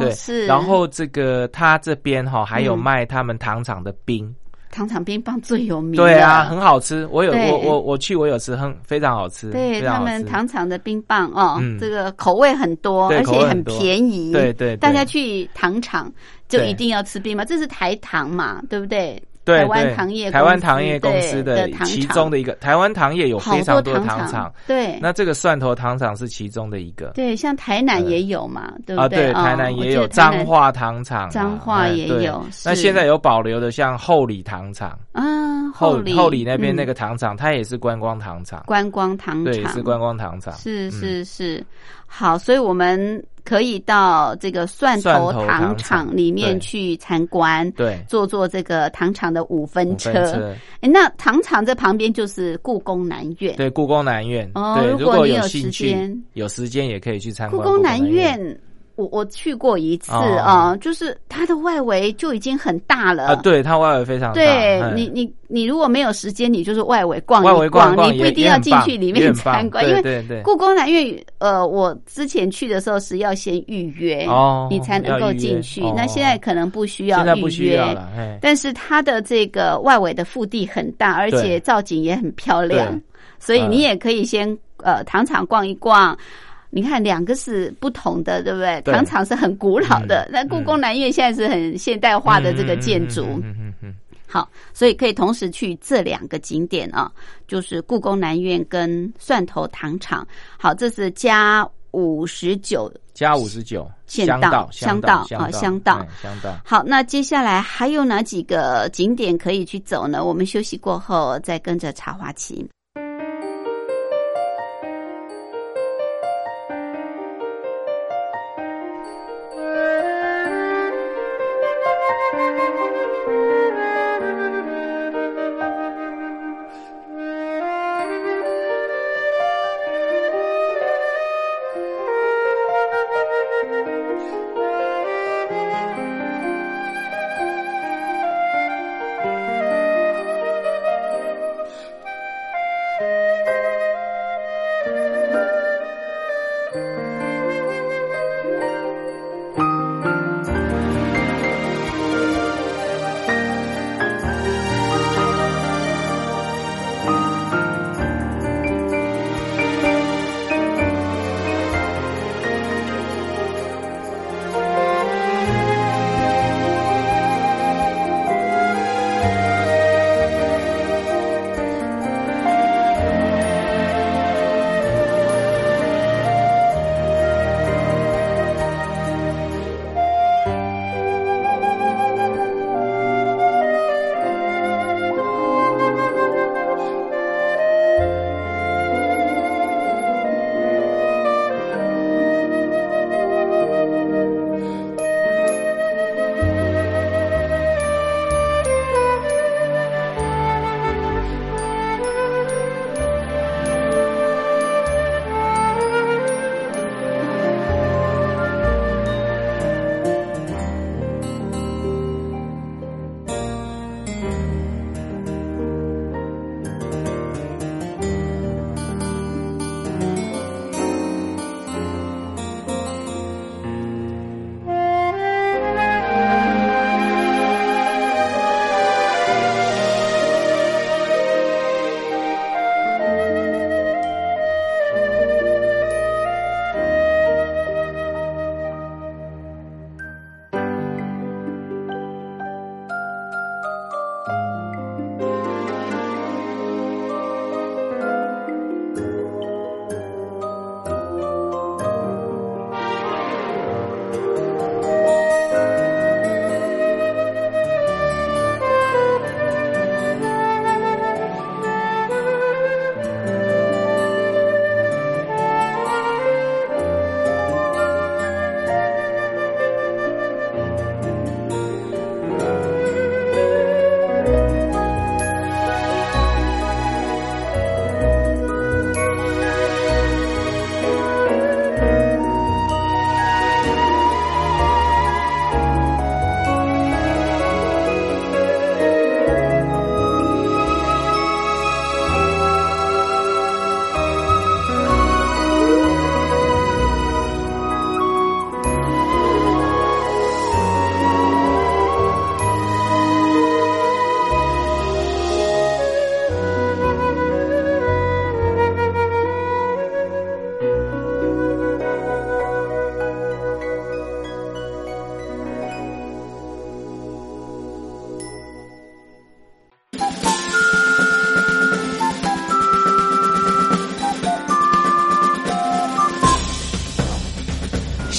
[SPEAKER 4] 对，
[SPEAKER 1] 是，
[SPEAKER 4] 然后这个他这边哈还有
[SPEAKER 1] 嗯。
[SPEAKER 4] 卖他们糖厂的冰，
[SPEAKER 1] 糖厂冰棒最有名，
[SPEAKER 4] 对啊，很好吃。我有我我我去我有吃，很非常好吃，
[SPEAKER 1] 对他们糖厂的冰棒哦，
[SPEAKER 4] 嗯。
[SPEAKER 1] 这个口味很多，而且很便宜。
[SPEAKER 4] 对对对。
[SPEAKER 1] 大家去糖厂就一定要吃冰棒，这是台糖嘛，对不对？
[SPEAKER 4] 对
[SPEAKER 1] 台湾糖业
[SPEAKER 4] 台湾
[SPEAKER 1] 公司
[SPEAKER 4] 糖业公司
[SPEAKER 1] 的
[SPEAKER 4] 其中的一个，台湾糖业有非常多糖厂，，
[SPEAKER 1] 对。
[SPEAKER 4] 那这个蒜头糖厂是其中的一个。
[SPEAKER 1] 对，像台南也有嘛，对不
[SPEAKER 4] 啊，
[SPEAKER 1] 对？
[SPEAKER 4] 对，
[SPEAKER 1] 哦
[SPEAKER 4] 台南也有彰化糖厂啊，
[SPEAKER 1] 彰化也有
[SPEAKER 4] 那
[SPEAKER 1] 是。
[SPEAKER 4] 现在有保留的，像后里糖厂，
[SPEAKER 1] 啊，
[SPEAKER 4] 后
[SPEAKER 1] 里
[SPEAKER 4] 后里那边那
[SPEAKER 1] 嗯
[SPEAKER 4] 个糖厂，它也是观光糖厂，
[SPEAKER 1] 观光糖厂。
[SPEAKER 4] 对，
[SPEAKER 1] 厂
[SPEAKER 4] 是观光糖厂。
[SPEAKER 1] 是
[SPEAKER 4] 嗯。
[SPEAKER 1] 是是，好，所以我们可以到这个蒜头糖
[SPEAKER 4] 糖厂
[SPEAKER 1] 厂里面去参观，
[SPEAKER 4] 对，
[SPEAKER 1] 坐坐这个糖厂的五分车。诶那糖厂这旁边就是故宫南院。
[SPEAKER 4] 对，故宫南院。
[SPEAKER 1] 哦，如
[SPEAKER 4] 如果
[SPEAKER 1] 果你有时间，
[SPEAKER 4] 有时间也可以去参观
[SPEAKER 1] 故宫南
[SPEAKER 4] 院。
[SPEAKER 1] 院，我我去过一次
[SPEAKER 4] 哦
[SPEAKER 1] 啊、就是它的外围就已经很大了。
[SPEAKER 4] 啊，对，它外围非常大。嗯
[SPEAKER 1] 对你，你你如果没有时间，你就是外围逛一
[SPEAKER 4] 外逛逛
[SPEAKER 1] 你不一定要进去里面参观，因为。故宫南院，呃，我之前去的时候是要先预约，
[SPEAKER 4] 哦
[SPEAKER 1] 你才能够进去。那现在可能不需要预约，
[SPEAKER 4] 了，
[SPEAKER 1] 但是它的这个外围的腹地很大，而且造景也很漂亮，所以你
[SPEAKER 4] 嗯
[SPEAKER 1] 也可以先呃糖厂逛一逛。你看，两个是不同的，对不对？
[SPEAKER 4] 对
[SPEAKER 1] 糖厂是很古老的，
[SPEAKER 4] 嗯
[SPEAKER 1] 那故宫南院现在是很现代化的这个建筑。
[SPEAKER 4] 嗯嗯嗯
[SPEAKER 1] 好，所以可以同时去这两个景点啊，就是故宫南院跟蒜头糖厂。好，这是加五十九。
[SPEAKER 4] 加五十九，
[SPEAKER 1] 县
[SPEAKER 4] 乡道，
[SPEAKER 1] 乡
[SPEAKER 4] 道，
[SPEAKER 1] 啊，乡道
[SPEAKER 4] 哎，乡道。
[SPEAKER 1] 好，那接下来还有哪几个景点可以去走呢？我们休息过后再跟着茶花旗。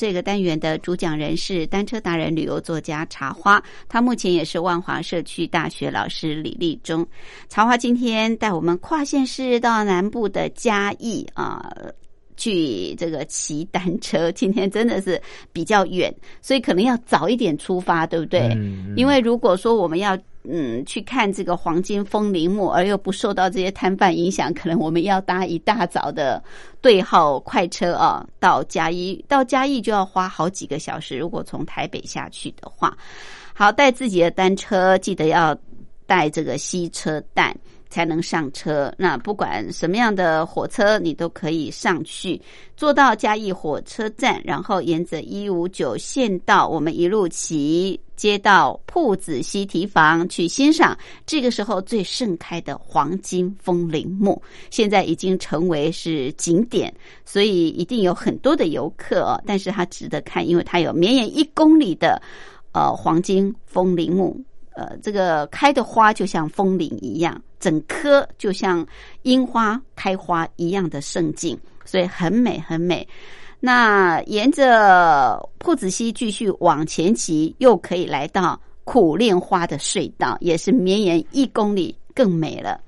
[SPEAKER 1] 这个单元的主讲人是单车达人、旅游作家茶花，他目前也是万华社区大学老师李立忠。茶花今天带我们跨县市到南部的嘉义啊。去这个骑单车。今天真的是比较远，所以可能要早一点出发，对不对？
[SPEAKER 4] 嗯
[SPEAKER 1] 因为如果说我们要嗯去看这个黄金风铃木，而又不受到这些摊贩影响，可能我们要搭一大早的对号快车啊，到嘉义，到嘉义就要花好几个小时。如果从台北下去的话，好带自己的单车，记得要带这个吸车带。才能上车。那不管什么样的火车，你都可以上去，坐到嘉义火车站，然后沿着一五九线道，我们一路骑，接到铺子西堤房去欣赏这个时候最盛开的黄金风铃木。现在已经成为是景点，所以一定有很多的游客。但是它值得看，因为它有绵延一公里的呃黄金风铃木。呃，这个开的花就像风铃一样，整棵就像樱花开花一样的盛景，所以很美很美。那沿着铺子溪继续往前骑，又可以来到苦练花的隧道，也是绵延一公里，更美了。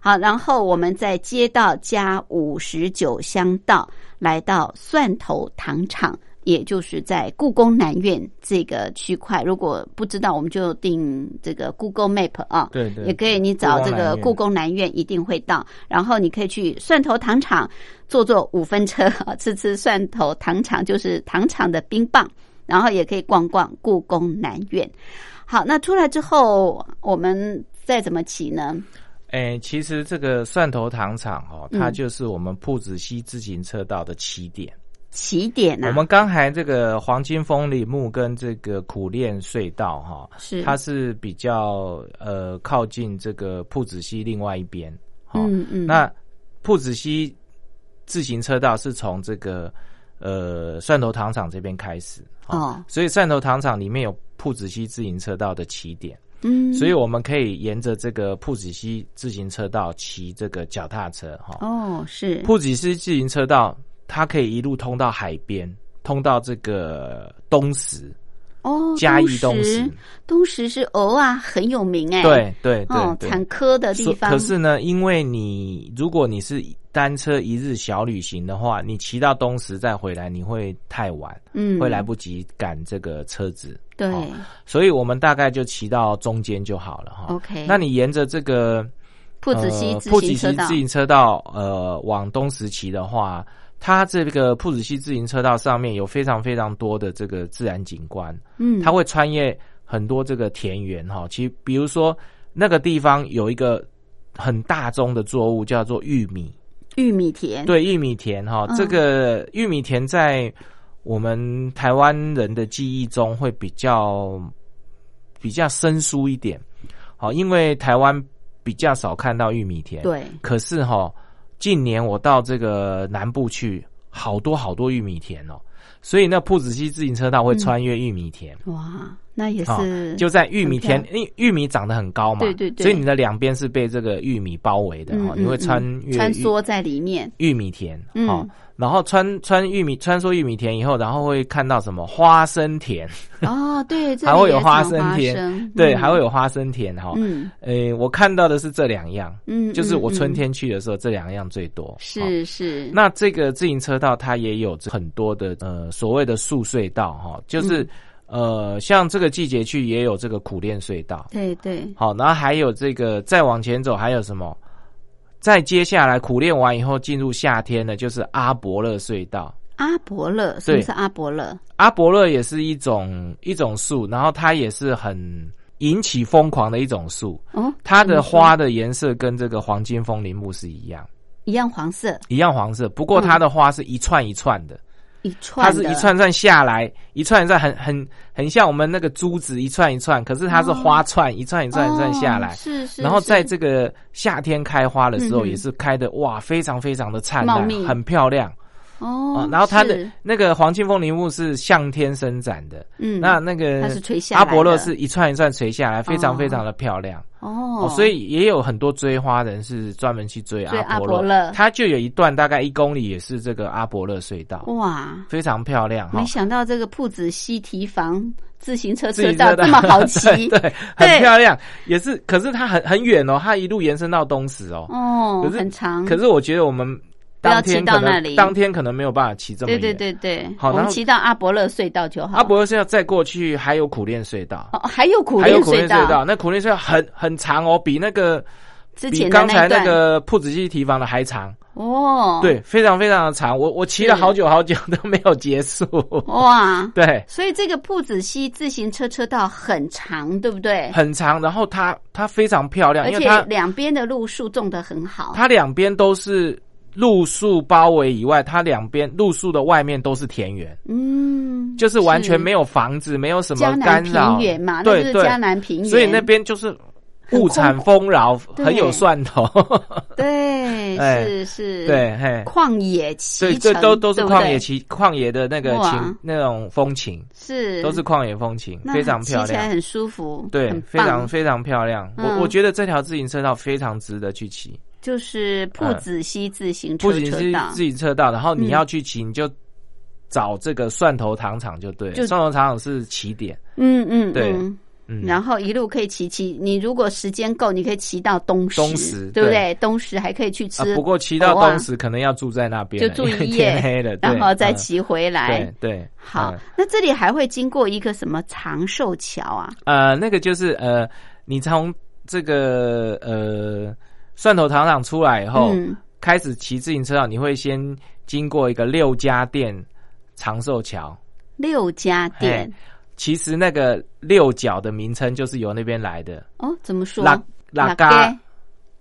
[SPEAKER 1] 好，然后我们在街道加五十九乡道，来到蒜头糖厂。也就是在故宫南院这个区块，如果不知道，我们就订这个 Google Map 啊，
[SPEAKER 4] 对对，
[SPEAKER 1] 也可以，你找这个故
[SPEAKER 4] 宫
[SPEAKER 1] 宫南院一定会到。然后你可以去蒜头糖厂坐坐五分车啊，吃吃蒜头糖厂，就是糖厂的冰棒。然后也可以逛逛故宫南院。好，那出来之后，我们再怎么骑呢？
[SPEAKER 4] 哎，其实这个蒜头糖厂哦，它
[SPEAKER 1] 嗯
[SPEAKER 4] 就是我们铺子溪自行车道的起点。
[SPEAKER 1] 起点啊，
[SPEAKER 4] 我们刚才这个黄金风铃木跟这个苦练隧道哈，
[SPEAKER 1] 是。
[SPEAKER 4] 它是比较呃靠近这个铺子溪另外一边。哈。
[SPEAKER 1] 嗯嗯，
[SPEAKER 4] 那铺子溪自行车道是从这个呃蒜头糖厂这边开始。哈。
[SPEAKER 1] 哦，
[SPEAKER 4] 所以蒜头糖厂里面有铺子溪自行车道的起点，
[SPEAKER 1] 嗯，
[SPEAKER 4] 所以我们可以沿着这个铺子溪自行车道骑这个脚踏车哈。
[SPEAKER 1] 哦是。
[SPEAKER 4] 铺子溪自行车道它可以一路通到海边，通到这个东石，
[SPEAKER 1] 哦，
[SPEAKER 4] 嘉义
[SPEAKER 1] 东
[SPEAKER 4] 东石。
[SPEAKER 1] 东石是鹅啊，很有名哎，
[SPEAKER 4] 对对对。
[SPEAKER 1] 产科的地方，
[SPEAKER 4] 可是呢，因为你如果你是单车一日小旅行的话，你骑到东石再回来，你会太晚，
[SPEAKER 1] 嗯
[SPEAKER 4] 会来不及赶这个车子。
[SPEAKER 1] 对
[SPEAKER 4] 哦所以我们大概就骑到中间就好了哈。
[SPEAKER 1] ，OK，
[SPEAKER 4] 那你沿着这个
[SPEAKER 1] 铺子溪自
[SPEAKER 4] 呃铺子
[SPEAKER 1] 行车道
[SPEAKER 4] 溪自，行车道呃往东石骑的话，它这个铺子溪自行车道上面有非常非常多的这个自然景观，
[SPEAKER 1] 嗯，
[SPEAKER 4] 它会穿越很多这个田园哈。其实比如说那个地方有一个很大宗的作物叫做玉米，
[SPEAKER 1] 玉米田，
[SPEAKER 4] 对，玉米田哈，
[SPEAKER 1] 嗯。
[SPEAKER 4] 这个玉米田在我们台湾人的记忆中会比较比较生疏一点，好，因为台湾比较少看到玉米田。，
[SPEAKER 1] 对，
[SPEAKER 4] 可是哈，近年我到这个南部去，好多好多玉米田哦，所以那铺子溪自行车道会穿越玉米田。
[SPEAKER 1] 哇，那也
[SPEAKER 4] 哦
[SPEAKER 1] 是
[SPEAKER 4] 就在玉米田
[SPEAKER 1] 很，
[SPEAKER 4] 因为玉米长得很高嘛，
[SPEAKER 1] 对对对。
[SPEAKER 4] 所以你的两边是被这个玉米包围的哦，
[SPEAKER 1] 嗯
[SPEAKER 4] 你会穿
[SPEAKER 1] 嗯
[SPEAKER 4] 越
[SPEAKER 1] 穿梭在里面，
[SPEAKER 4] 玉米田，
[SPEAKER 1] 嗯。
[SPEAKER 4] 哦，然后穿穿玉米穿梭玉米田以后，然后会看到什么花生田，
[SPEAKER 1] 哦，对，
[SPEAKER 4] 还会有花生田。
[SPEAKER 1] 生。
[SPEAKER 4] 对，
[SPEAKER 1] 嗯。
[SPEAKER 4] 还会有花生田哈。
[SPEAKER 1] 嗯。
[SPEAKER 4] 呃，我看到的是这两样，
[SPEAKER 1] 嗯，
[SPEAKER 4] 就是我春天去的时候，这两样最多。哦
[SPEAKER 1] 是是，
[SPEAKER 4] 那这个自行车道它也有很多的呃所谓的树隧道哈，就是、
[SPEAKER 1] 嗯。
[SPEAKER 4] 呃像这个季节去也有这个苦练隧道，
[SPEAKER 1] 对对，
[SPEAKER 4] 好，然后还有这个再往前走还有什么？再接下来苦练完以后进入夏天呢，就是阿伯勒隧道。
[SPEAKER 1] 阿伯勒，什么
[SPEAKER 4] 对
[SPEAKER 1] 是阿伯勒？
[SPEAKER 4] 阿伯勒也是一种一种树，然后它也是很引起疯狂的一种树。
[SPEAKER 1] 哦，
[SPEAKER 4] 它的花的颜色跟这个黄金风铃木是一样，
[SPEAKER 1] 一样黄色，
[SPEAKER 4] 一样黄色，不过它的花是一串一串的，
[SPEAKER 1] 一串，
[SPEAKER 4] 它是一串串下来，一串一串很很很像我们那个珠子一串一串，可是它是花串、一串一串一串下来。
[SPEAKER 1] 哦。是是，
[SPEAKER 4] 然后在这个夏天开花的时候，也是开的哇，非常非常的灿烂，很漂亮
[SPEAKER 1] 哦
[SPEAKER 4] 啊。，然后它的那个黄金风铃木是向天伸展的，
[SPEAKER 1] 嗯，
[SPEAKER 4] 那那个
[SPEAKER 1] 它是垂下
[SPEAKER 4] 阿伯勒是一串一串垂下来，非常
[SPEAKER 1] 哦
[SPEAKER 4] 非常的漂亮
[SPEAKER 1] 哦，
[SPEAKER 4] 所以也有很多追花人是专门去追
[SPEAKER 1] 追阿
[SPEAKER 4] 阿伯
[SPEAKER 1] 伯勒。
[SPEAKER 4] 它就有一段大概一公里，也是这个阿伯勒隧道，
[SPEAKER 1] 哇，
[SPEAKER 4] 非常漂亮哈。
[SPEAKER 1] 没。想到这个铺子西堤防自行车
[SPEAKER 4] 车
[SPEAKER 1] 车道。这么好骑。
[SPEAKER 4] 对，很漂亮，也是，可是它很很远哦，它一路延伸到东石哦。
[SPEAKER 1] 哦，
[SPEAKER 4] 可是
[SPEAKER 1] 很长，
[SPEAKER 4] 可是我觉得我们当天可能
[SPEAKER 1] 骑到那里。
[SPEAKER 4] 当天可能没有办法骑这么
[SPEAKER 1] 对
[SPEAKER 4] 远。
[SPEAKER 1] 对对对，我们
[SPEAKER 4] 好然后
[SPEAKER 1] 骑到阿伯勒隧道就好。
[SPEAKER 4] 阿伯勒隧道再过去，还有苦练隧道，
[SPEAKER 1] 哦，还有苦练隧道，
[SPEAKER 4] 那苦练隧道很很长哦，比那个比
[SPEAKER 1] 之前的
[SPEAKER 4] 刚才那个铺子机提防的还长。
[SPEAKER 1] 哦，
[SPEAKER 4] 对，非常非常的长，我我骑了好久好久都没有结束。
[SPEAKER 1] 哇，
[SPEAKER 4] 对，
[SPEAKER 1] 所以这个铺子溪自行车车道很长，对不对？
[SPEAKER 4] 很长，然后它它非常漂亮，
[SPEAKER 1] 而且两边的路树种的很好。
[SPEAKER 4] 它两边都是路树包围以外，它两边路树的外面都是田园，
[SPEAKER 1] 嗯，
[SPEAKER 4] 就是完全没有房子，没有什么干扰。
[SPEAKER 1] 原嘛，
[SPEAKER 4] 对对
[SPEAKER 1] 就是江南平原，
[SPEAKER 4] 所以那边就是物产丰饶，很有蒜头。
[SPEAKER 1] 对
[SPEAKER 4] 哎
[SPEAKER 1] 是是，
[SPEAKER 4] 对，嘿，
[SPEAKER 1] 旷野
[SPEAKER 4] 所以
[SPEAKER 1] 骑乘，
[SPEAKER 4] 这都都是旷野骑旷野的那个情那种风情，
[SPEAKER 1] 是。
[SPEAKER 4] 都是旷野风情，非常漂亮。
[SPEAKER 1] 骑起来很舒服，
[SPEAKER 4] 对，非常非常漂亮。
[SPEAKER 1] 嗯。
[SPEAKER 4] 我我觉得这条自行车道非常值得去骑。
[SPEAKER 1] 就是铺子溪自行车
[SPEAKER 4] 不仅是
[SPEAKER 1] 车道
[SPEAKER 4] 自，行车道，然后你
[SPEAKER 1] 嗯
[SPEAKER 4] 要去骑，你就找这个蒜头糖厂就对了。
[SPEAKER 1] 就
[SPEAKER 4] 蒜头糖厂是起点，
[SPEAKER 1] 嗯嗯
[SPEAKER 4] 对
[SPEAKER 1] 嗯。
[SPEAKER 4] 嗯，
[SPEAKER 1] 然后一路可以骑骑，你如果时间够，你可以骑到东石，
[SPEAKER 4] 东石
[SPEAKER 1] 对不对？东石还可以去
[SPEAKER 4] 啊
[SPEAKER 1] 吃，
[SPEAKER 4] 不过骑到东石可能要住在那边，
[SPEAKER 1] 就住一夜
[SPEAKER 4] 天黑了，
[SPEAKER 1] 然后再
[SPEAKER 4] 嗯
[SPEAKER 1] 骑回来。
[SPEAKER 4] 对对，
[SPEAKER 1] 好
[SPEAKER 4] 嗯，
[SPEAKER 1] 那这里还会经过一个什么长寿桥啊？
[SPEAKER 4] 呃，那个就是呃，你从这个呃蒜头糖厂出来以后，
[SPEAKER 1] 嗯，
[SPEAKER 4] 开始骑自行车啊，你会先经过一个六家店长寿桥。
[SPEAKER 1] 六家店。
[SPEAKER 4] 其实那个六角的名称就是由那边来的，
[SPEAKER 1] 哦，怎么说？
[SPEAKER 4] 拉拉嘎
[SPEAKER 1] 嘎，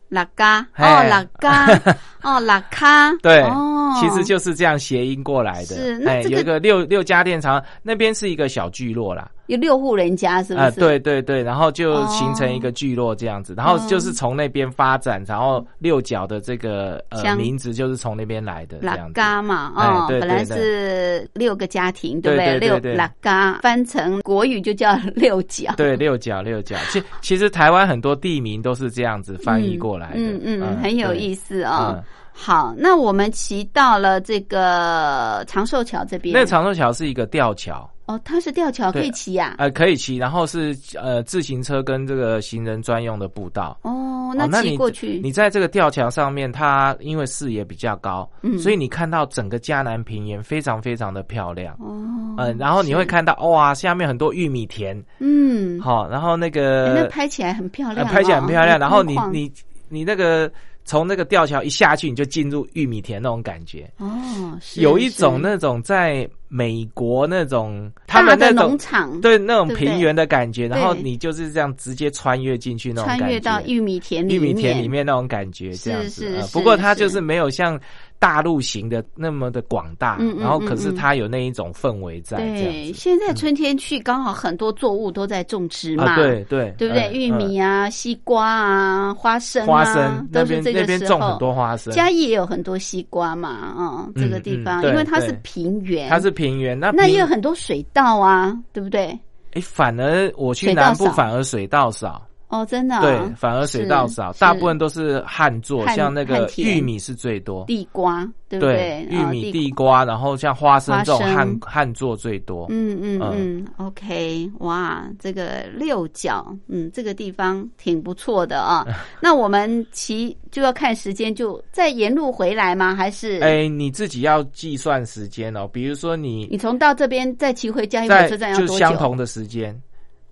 [SPEAKER 1] 拉嘎哦，拉嘎 哦，拉卡
[SPEAKER 4] 对，
[SPEAKER 1] 哦，
[SPEAKER 4] 其实就是这样谐音过来的。哎，
[SPEAKER 1] 是那这个
[SPEAKER 4] 有一个六六家店长，那边是一个小聚落啦。
[SPEAKER 1] 有六户人家，是不
[SPEAKER 4] 啊、
[SPEAKER 1] 是？
[SPEAKER 4] 对对对，然后就
[SPEAKER 1] 哦
[SPEAKER 4] 形成一个聚落这样子，然后就是从那边发展，然后六角的这个呃名字就是从那边来的这
[SPEAKER 1] 拉
[SPEAKER 4] 样子。
[SPEAKER 1] 嘎嘛，
[SPEAKER 4] 哎
[SPEAKER 1] 哦，
[SPEAKER 4] 对
[SPEAKER 1] 本来是六个家庭，
[SPEAKER 4] 对
[SPEAKER 1] 不
[SPEAKER 4] 对对？六
[SPEAKER 1] 拉嘎翻成国语就叫 六角。
[SPEAKER 4] 对，六角六角，其其实台湾很多地名都是这样子翻译过来的，
[SPEAKER 1] 嗯嗯，很有意
[SPEAKER 4] 思
[SPEAKER 1] 思哦。好，那我们骑到了这个长寿桥这边。
[SPEAKER 4] 那长寿桥是一个吊桥，
[SPEAKER 1] 哦，它是吊桥，可以骑呀。
[SPEAKER 4] 呃，可以骑，然后是呃自行车跟这个行人专用的步道。
[SPEAKER 1] 哦，
[SPEAKER 4] 哦那
[SPEAKER 1] 骑
[SPEAKER 4] 你
[SPEAKER 1] 过去，
[SPEAKER 4] 你在这个吊桥上面，它因为视野比较高，
[SPEAKER 1] 嗯。
[SPEAKER 4] 所以你看到整个嘉南平原非常非常的漂亮。
[SPEAKER 1] 哦，
[SPEAKER 4] 嗯、然后你会，看到哇，下面很多玉米田，
[SPEAKER 1] 嗯，
[SPEAKER 4] 好、然后那
[SPEAKER 1] 哎
[SPEAKER 4] 个、
[SPEAKER 1] 那拍起来很漂亮哦，
[SPEAKER 4] 呃拍起来很漂亮，然后你你你那个从那个吊桥一下去，你就进入玉米田那种感觉，
[SPEAKER 1] 哦，是
[SPEAKER 4] 有一种那种在美国那种他们那种
[SPEAKER 1] 农场，
[SPEAKER 4] 对那种平原的感觉，然后你就是这样直接穿越进去那种感觉，
[SPEAKER 1] 穿越到玉米田里
[SPEAKER 4] 玉米田里面那种感觉，这样子。
[SPEAKER 1] 是是
[SPEAKER 4] 呃不过它就是没有像大陆型的那么的广大，
[SPEAKER 1] 嗯嗯
[SPEAKER 4] 然后可是它有那一种氛围在
[SPEAKER 1] 对，现在春天去刚好很多作物都在种植嘛，
[SPEAKER 4] 啊，对对，
[SPEAKER 1] 对不对？
[SPEAKER 4] 嗯
[SPEAKER 1] 玉米啊、西瓜啊、花生啊，
[SPEAKER 4] 花生那
[SPEAKER 1] 都是
[SPEAKER 4] 边那
[SPEAKER 1] 这个时候。
[SPEAKER 4] 边种很多花生，
[SPEAKER 1] 嘉义也有很多西瓜嘛，嗯，这个地方，因为它是平原，
[SPEAKER 4] 它是平原，那
[SPEAKER 1] 那也有很多水稻啊，对不对？
[SPEAKER 4] 哎，反而我去南部反而水稻少，
[SPEAKER 1] 哦，真的、啊，
[SPEAKER 4] 对，反而水稻少，大部分都是旱作，像那个玉米是最多，
[SPEAKER 1] 地瓜，对不对？
[SPEAKER 4] 玉米、
[SPEAKER 1] 啊地
[SPEAKER 4] 地瓜，然后像花生
[SPEAKER 1] 花
[SPEAKER 4] 这种旱旱作最多。
[SPEAKER 1] 嗯嗯
[SPEAKER 4] 嗯
[SPEAKER 1] 嗯，OK，哇，这个六角，嗯，这个地方挺不错的啊。那我们骑就要看时间，就再沿路回来吗？还是
[SPEAKER 4] 哎，你自己要计算时间哦，比如说你
[SPEAKER 1] 你从到这边再骑回嘉义火
[SPEAKER 4] 在
[SPEAKER 1] 车站要
[SPEAKER 4] 就
[SPEAKER 1] 多久？
[SPEAKER 4] 相同的时间。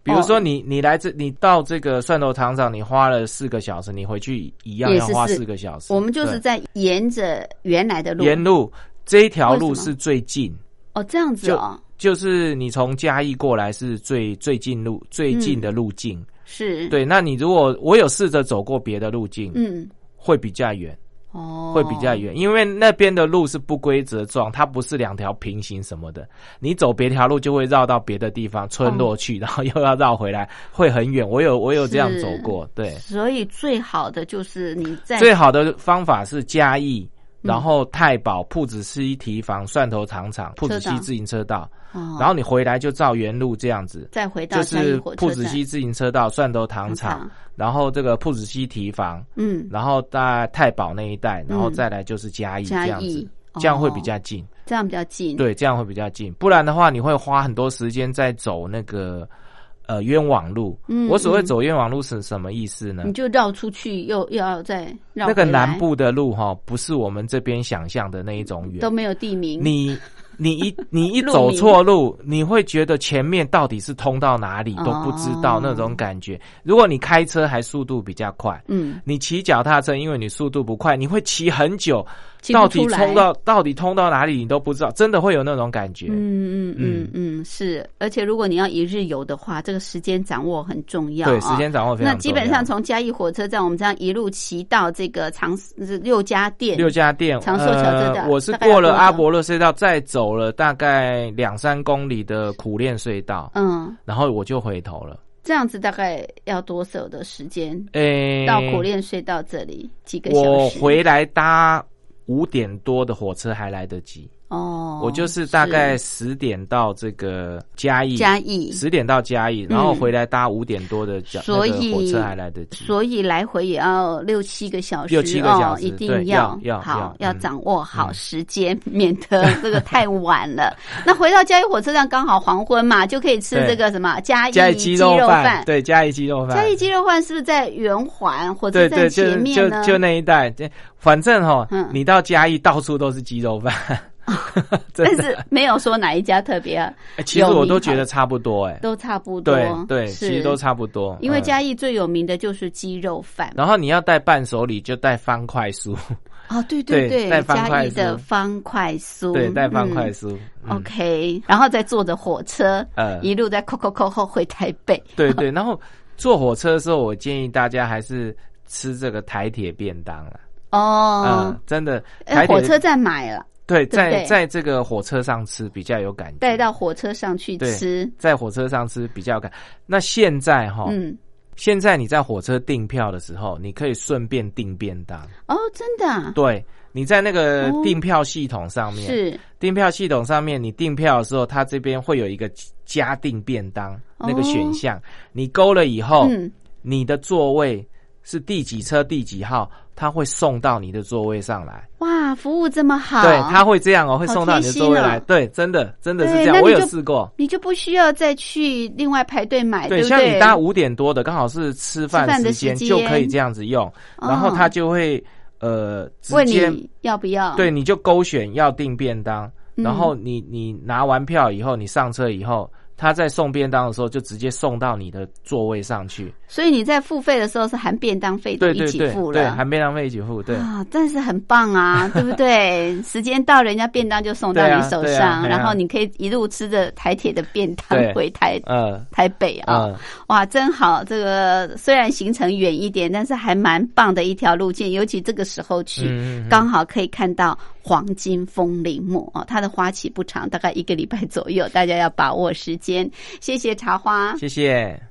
[SPEAKER 4] 比如说
[SPEAKER 1] 哦。
[SPEAKER 4] 你你来这你到这个蒜头糖厂，你花了四个小时，你回去一样要花
[SPEAKER 1] 四
[SPEAKER 4] 四个小时。
[SPEAKER 1] 我们就是在沿着原来的路，
[SPEAKER 4] 沿路这一条路是最近，
[SPEAKER 1] 哦，这样子哦，
[SPEAKER 4] 就是你从嘉义过来是最最近路最近的路径。
[SPEAKER 1] 是，，
[SPEAKER 4] 对，那你如果我有试着走过别的路径，
[SPEAKER 1] 嗯，
[SPEAKER 4] 会比较远，
[SPEAKER 1] 哦，
[SPEAKER 4] 会比较远，因为那边的路是不规则状，它不是两条平行什么的。你走别条路就会绕到别的地方村落去，然后又要绕回来，会很远。我有我有这样走过，对。
[SPEAKER 1] 所以最好的就是你在
[SPEAKER 4] 最好的方法是嘉义，
[SPEAKER 1] 嗯
[SPEAKER 4] 然后太保、铺子西提房、蒜头糖厂、铺子西自行车道，
[SPEAKER 1] 哦
[SPEAKER 4] 然后你回来就照原路这样子。
[SPEAKER 1] 再回到
[SPEAKER 4] 就是铺子西自行车道、蒜头糖厂
[SPEAKER 1] 厂，
[SPEAKER 4] 然后这个铺子西提房，
[SPEAKER 1] 嗯，
[SPEAKER 4] 然后在太保那一带，然后
[SPEAKER 1] 嗯
[SPEAKER 4] 再来就是嘉义这
[SPEAKER 1] 嘉
[SPEAKER 4] 样子
[SPEAKER 1] 义，
[SPEAKER 4] 这样会
[SPEAKER 1] 哦
[SPEAKER 4] 比较近。
[SPEAKER 1] 这样比较近，，
[SPEAKER 4] 对，这样会比较近。不然的话，你会花很多时间在走那个呃冤枉路。
[SPEAKER 1] 嗯
[SPEAKER 4] 我所谓
[SPEAKER 1] 嗯
[SPEAKER 4] 走冤枉路是什么意思呢
[SPEAKER 1] 你？就绕出去，又又要再绕
[SPEAKER 4] 那个南部的路哈，不是我们这边想象的那一种远
[SPEAKER 1] 都。没有地名，
[SPEAKER 4] 你你一 你一
[SPEAKER 1] 路
[SPEAKER 4] 走错路，你会觉得前面到底是通到哪里都不知道
[SPEAKER 1] 哦
[SPEAKER 4] 那种感觉。如果你开车还速度比较快，
[SPEAKER 1] 嗯，
[SPEAKER 4] 你骑脚踏车，因为你速度不快，你会骑很久，到底
[SPEAKER 1] 出来
[SPEAKER 4] 冲到到底通到哪里你都不知道，真的会有那种感觉。
[SPEAKER 1] 嗯嗯嗯嗯，是，而且如果你要一日游的话，这个时间掌握很重要、啊。
[SPEAKER 4] 对，时间掌握非常
[SPEAKER 1] 那基本上从嘉义火车站，我们这样一路骑到这个长是六家店，
[SPEAKER 4] 六家店，
[SPEAKER 1] 长寿桥这的
[SPEAKER 4] 呃，我是过了阿伯勒隧道，再走了大概两三公里的苦练隧道，
[SPEAKER 1] 嗯，
[SPEAKER 4] 然后我就回头了。
[SPEAKER 1] 这样子大概要多久的时间？
[SPEAKER 4] 诶，
[SPEAKER 1] 到苦练隧道这里几个小时？
[SPEAKER 4] 我回来搭五点多的火车还来得及，
[SPEAKER 1] 哦，
[SPEAKER 4] 我就是大概十点到这个嘉义，
[SPEAKER 1] 嘉义，
[SPEAKER 4] 十点到嘉义，然后回来搭五点多的脚，
[SPEAKER 1] 所以
[SPEAKER 4] 那个火车还来得及。
[SPEAKER 1] 所以来回也要六七个小时，
[SPEAKER 4] 六七个小时
[SPEAKER 1] 哦、一定
[SPEAKER 4] 要要
[SPEAKER 1] 好，
[SPEAKER 4] 要嗯。
[SPEAKER 1] 掌握好时间，免得这个太晚了。那回到嘉义火车站刚好黄昏嘛，就可以吃这个什么 嘉义
[SPEAKER 4] 嘉义鸡肉
[SPEAKER 1] 饭。
[SPEAKER 4] 饭，。对，嘉义鸡肉饭，
[SPEAKER 1] 嘉义鸡肉饭是不是在圆环火车站
[SPEAKER 4] 对对，就
[SPEAKER 1] 前面呢？
[SPEAKER 4] 就就那一带，这反正哈
[SPEAKER 1] 嗯，
[SPEAKER 4] 你到嘉义到处都是鸡肉饭，真
[SPEAKER 1] 但。是没有说哪一家特别，
[SPEAKER 4] 哎其实我都觉得差不多，哎，
[SPEAKER 1] 都差不多。
[SPEAKER 4] 对对，其实都差不多。嗯
[SPEAKER 1] 因为嘉义最有名的就是鸡肉饭。
[SPEAKER 4] 然后你要带伴手礼，就带方块酥，
[SPEAKER 1] 哦，对对
[SPEAKER 4] 对带方
[SPEAKER 1] 嘉
[SPEAKER 4] 块
[SPEAKER 1] 义的方块酥，
[SPEAKER 4] 对，带方块
[SPEAKER 1] 嗯
[SPEAKER 4] 酥。嗯
[SPEAKER 1] OK，然后再坐着火车，
[SPEAKER 4] 呃
[SPEAKER 1] 一路在扣扣扣后回台北。
[SPEAKER 4] 对对，然后坐火车的时候，我建议大家还是吃这个台铁便当了。
[SPEAKER 1] 哦
[SPEAKER 4] 嗯，，真的，
[SPEAKER 1] 呃
[SPEAKER 4] 台铁
[SPEAKER 1] 火车站买了，
[SPEAKER 4] 对，在在这个火车上吃比较有感觉，
[SPEAKER 1] 带到火车上去吃。
[SPEAKER 4] 在火车上吃比较有感。那现在哈，
[SPEAKER 1] 嗯，
[SPEAKER 4] 现在你在火车订票的时候，你可以顺便订便当。
[SPEAKER 1] 哦，真的啊？
[SPEAKER 4] 对，你在那个
[SPEAKER 1] 哦。
[SPEAKER 4] 订票系统上面，
[SPEAKER 1] 是。
[SPEAKER 4] 订票系统上面，你订票的时候，它这边会有一个加订便当那个选项，你勾了以后，
[SPEAKER 1] 嗯，
[SPEAKER 4] 你的座位是第几车第几号，他会送到你的座位上来。
[SPEAKER 1] 哇，服务这么好，
[SPEAKER 4] 对，他会这样哦，会送到你的座位来。
[SPEAKER 1] 哦
[SPEAKER 4] 对，真的，真的是这样，我有试过。
[SPEAKER 1] 你就不需要再去另外排队买，
[SPEAKER 4] 对，
[SPEAKER 1] 不对？
[SPEAKER 4] 像你搭五点多的，刚好是吃饭时间，就可以这样子用，
[SPEAKER 1] 哦
[SPEAKER 4] 然后他就会呃直
[SPEAKER 1] 问
[SPEAKER 4] 接
[SPEAKER 1] 你要不要？
[SPEAKER 4] 对，你就勾选要订便当，
[SPEAKER 1] 嗯
[SPEAKER 4] 然后你你拿完票以后，你上车以后，他在送便当的时候就直接送到你的座位上去。
[SPEAKER 1] 所以你在付费的时候是含便当费都一起付了。
[SPEAKER 4] 含便当费一起付。对，
[SPEAKER 1] 啊，但是很棒啊，对不对？时间到，人家便当就送到你手上，然后你可以一路吃着台铁的便当回台
[SPEAKER 4] 呃
[SPEAKER 1] 台北啊。
[SPEAKER 4] 嗯，
[SPEAKER 1] 哇，真好！这个虽然行程远一点，但是还蛮棒的一条路径，尤其这个时候去，
[SPEAKER 4] 嗯嗯嗯
[SPEAKER 1] 刚好可以看到黄金风铃木哦，它的花期不长，大概一个礼拜左右，大家要把握时间。谢谢茶花。
[SPEAKER 4] 谢谢。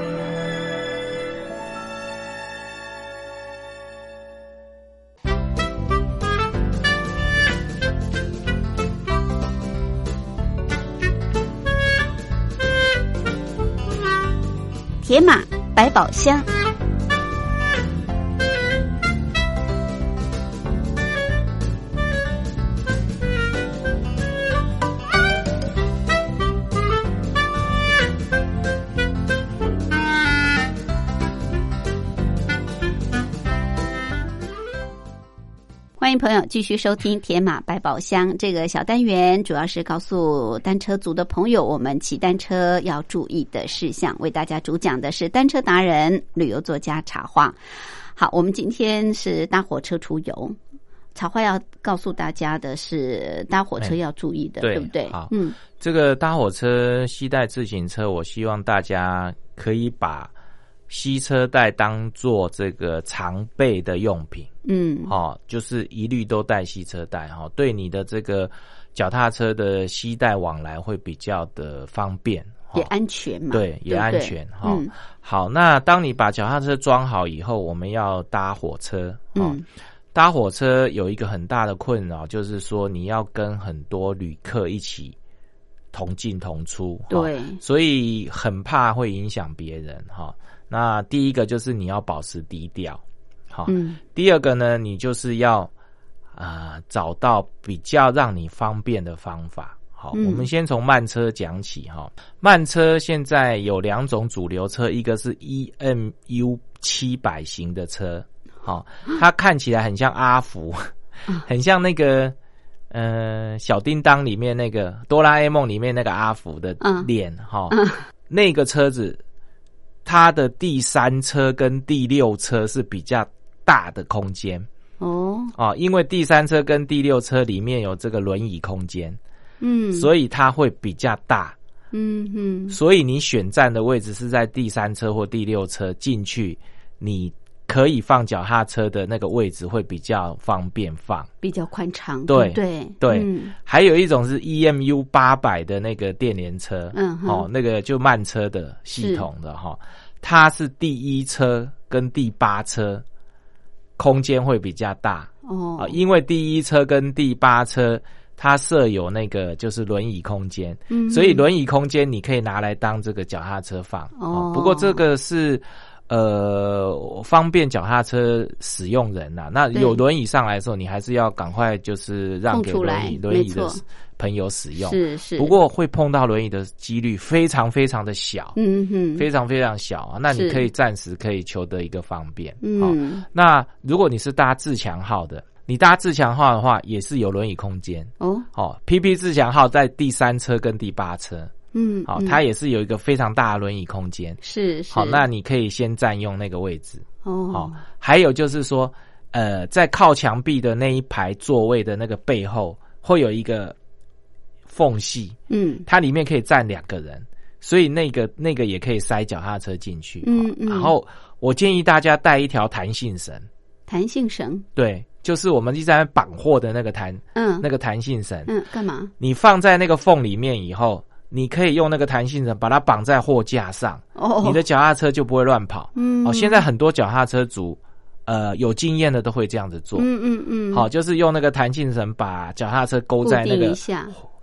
[SPEAKER 1] 铁马百宝箱。欢迎朋友继续收听《铁马百宝箱》这个小单元，主要是告诉单车族的朋友，我们骑单车要注意的事项。为大家主讲的是单车达人、旅游作家茶花。好，我们今天是搭火车出游，茶花要告诉大家的是搭火车要注意的，
[SPEAKER 4] 对
[SPEAKER 1] 对不对？
[SPEAKER 4] 好
[SPEAKER 1] 嗯，
[SPEAKER 4] 这个搭火车携带自行车，我希望大家可以把吸车带当做这个常备的用品。
[SPEAKER 1] 嗯，
[SPEAKER 4] 哦，就是一律都带吸车带哈、哦，对你的这个脚踏车的吸带往来会比较的方便，哈
[SPEAKER 1] 也安全嘛，
[SPEAKER 4] 对，也安全哈、
[SPEAKER 1] 嗯。
[SPEAKER 4] 好，那当你把脚踏车装好以后，我们要搭火车，哦，
[SPEAKER 1] 嗯。
[SPEAKER 4] 搭火车有一个很大的困扰，就是说你要跟很多旅客一起同进同出，哈
[SPEAKER 1] 对，
[SPEAKER 4] 所以很怕会影响别人哈。那第一个就是你要保持低调，好，
[SPEAKER 1] 嗯
[SPEAKER 4] 第二个呢，你就是要啊、找到比较让你方便的方法。好，
[SPEAKER 1] 嗯
[SPEAKER 4] 我们先从慢车讲起哈。慢车现在有两种主流车，一个是 EMU 七百型的车，好，它看起来很像阿福，很像那个呃小叮当里面那个哆啦 A 梦里面那个阿福的
[SPEAKER 1] 嗯
[SPEAKER 4] 脸哈。
[SPEAKER 1] 嗯
[SPEAKER 4] 那个车子，它的第三车跟第六车是比较大的空间。
[SPEAKER 1] 哦，
[SPEAKER 4] 啊，因为第三车跟第六车里面有这个轮椅空间，
[SPEAKER 1] 嗯，
[SPEAKER 4] 所以它会比较大。
[SPEAKER 1] 嗯嗯
[SPEAKER 4] 所以你选站的位置是在第三车或第六车进去，你可以放脚踏车的那个位置会比较方便放。
[SPEAKER 1] 比较宽敞，
[SPEAKER 4] 对
[SPEAKER 1] 不对
[SPEAKER 4] 对。
[SPEAKER 1] 嗯。
[SPEAKER 4] 还有一种是 EMU 八百的那个电联车，
[SPEAKER 1] 嗯哼。
[SPEAKER 4] 哦，那个就慢车的系统的哈、它是第一车跟第八车空间会比较大。
[SPEAKER 1] 哦。
[SPEAKER 4] 啊、因为第一车跟第八车它设有那个就是轮椅空间，
[SPEAKER 1] 嗯
[SPEAKER 4] 所以轮椅空间你可以拿来当这个脚踏车放
[SPEAKER 1] 哦。
[SPEAKER 4] 不过这个是。呃，方便脚踏车使用人呐、那有轮椅上来的时候，你还是要赶快就是让给轮椅轮椅的朋友使用。
[SPEAKER 1] 是是，
[SPEAKER 4] 不过会碰到轮椅的几率非常非常的小，
[SPEAKER 1] 嗯哼，
[SPEAKER 4] 非常非常小啊。那你可以暂时可以求得一个方便。好
[SPEAKER 1] 嗯
[SPEAKER 4] 那如果你是搭自强号的，你搭自强号的话，也是有轮椅空间。
[SPEAKER 1] 哦
[SPEAKER 4] 哦，PP 自强号在第三车跟第八车，
[SPEAKER 1] 嗯，
[SPEAKER 4] 好、
[SPEAKER 1] 嗯。
[SPEAKER 4] 它也是有一个非常大的轮椅空间。
[SPEAKER 1] 是是。
[SPEAKER 4] 好，那你可以先占用那个位置。
[SPEAKER 1] 哦。
[SPEAKER 4] 好、还有就是说，呃，在靠墙壁的那一排座位的那个背后，会有一个缝隙，
[SPEAKER 1] 嗯。
[SPEAKER 4] 它里面可以站两个人，所以那个那个也可以塞脚踏车进去。哦
[SPEAKER 1] 嗯嗯。
[SPEAKER 4] 然后我建议大家带一条弹性绳，
[SPEAKER 1] 弹性绳，
[SPEAKER 4] 对，就是我们一直在绑货的那个弹
[SPEAKER 1] 嗯。
[SPEAKER 4] 那个弹性绳，
[SPEAKER 1] 嗯干嘛？
[SPEAKER 4] 你放在那个缝里面以后，你可以用那个弹性绳把它绑在货架上，
[SPEAKER 1] 哦，
[SPEAKER 4] 你的脚踏车就不会乱跑。
[SPEAKER 1] 嗯。
[SPEAKER 4] 哦，现在很多脚踏车族，呃，有经验的都会这样子做。
[SPEAKER 1] 嗯嗯嗯，
[SPEAKER 4] 好，就是用那个弹性绳把脚踏车勾在那个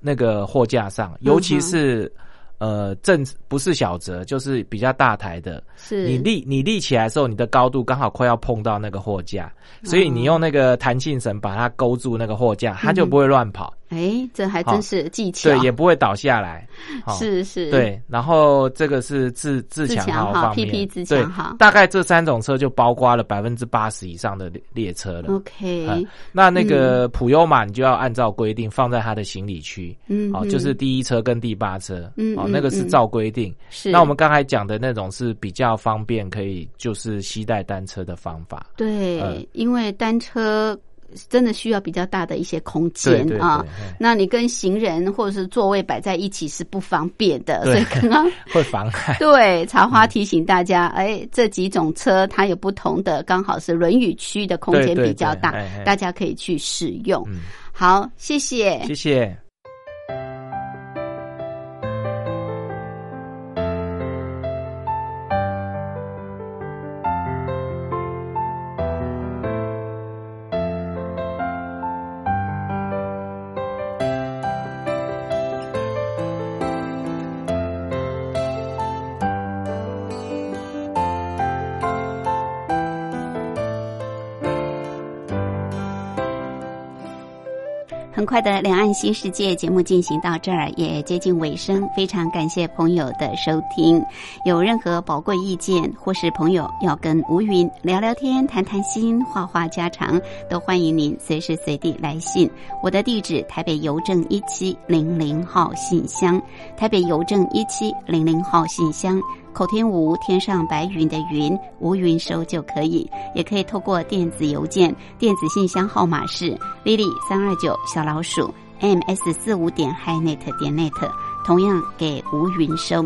[SPEAKER 4] 那个货架上，尤其是、呃正不是小折，就是比较大台的，
[SPEAKER 1] 是。
[SPEAKER 4] 你立你立起来的时候，你的高度刚好快要碰到那个货架，所以你用那个弹性绳把它勾住那个货架，它就不会乱跑。
[SPEAKER 1] 哎，这还真是技巧，
[SPEAKER 4] 对，也不会倒下来。
[SPEAKER 1] 是是，
[SPEAKER 4] 对，然后这个是自自强
[SPEAKER 1] 号
[SPEAKER 4] 号方面
[SPEAKER 1] PP 自强号
[SPEAKER 4] 大概这三种车就包括了百分之八十以上的列列车了。
[SPEAKER 1] OK，
[SPEAKER 4] 嗯那那个普悠玛，你就要按照规定放在它的行李区，哦，
[SPEAKER 1] 嗯哦
[SPEAKER 4] 就是第一车跟第八车，哦，
[SPEAKER 1] 嗯哦
[SPEAKER 4] 那个是
[SPEAKER 1] 嗯
[SPEAKER 4] 照规定。
[SPEAKER 1] 是。
[SPEAKER 4] 那我们刚才讲的那种是比较方便，可以就是携带单车的方法。
[SPEAKER 1] 对，
[SPEAKER 4] 嗯
[SPEAKER 1] 因为单车真的需要比较大的一些空间啊。那你跟行人或者是座位摆在一起是不方便的，所以刚刚
[SPEAKER 4] 会妨碍。
[SPEAKER 1] 对茶花提醒大家，哎，这几种车它有不同的，刚好是轮椅区的空间比较大大家可以去使用。
[SPEAKER 4] 嗯，
[SPEAKER 1] 好，谢谢。
[SPEAKER 4] 谢谢。
[SPEAKER 1] 快的两岸新世界节目进行到这儿，也接近尾声。非常感谢朋友的收听。有任何宝贵意见，或是朋友要跟吴云聊聊天、谈谈心、话话家常，都欢迎您随时随地来信。我的地址：台北邮政一七零零号信箱，台北邮政一七零零号信箱。口天吴，天上白云的云，吴云收就可以，也可以透过电子邮件，电子信箱号码是 lily 三二九小老鼠 ms 四五点 hinet 点 net，同样给吴云收。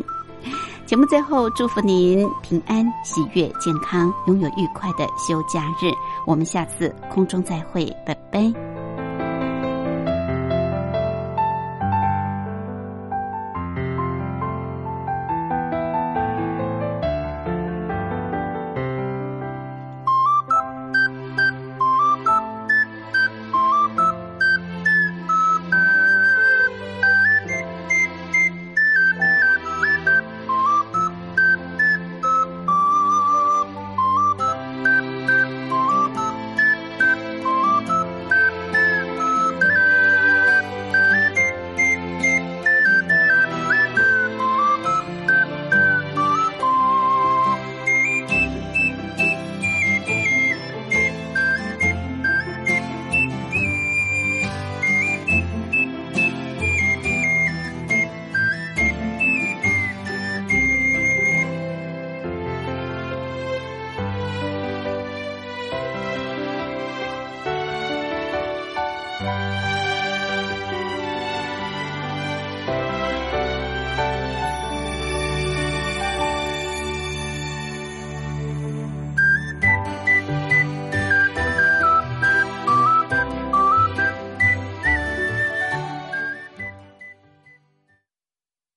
[SPEAKER 1] 节目最后祝福您平安、喜悦、健康，拥有愉快的休假日。我们下次空中再会，拜拜。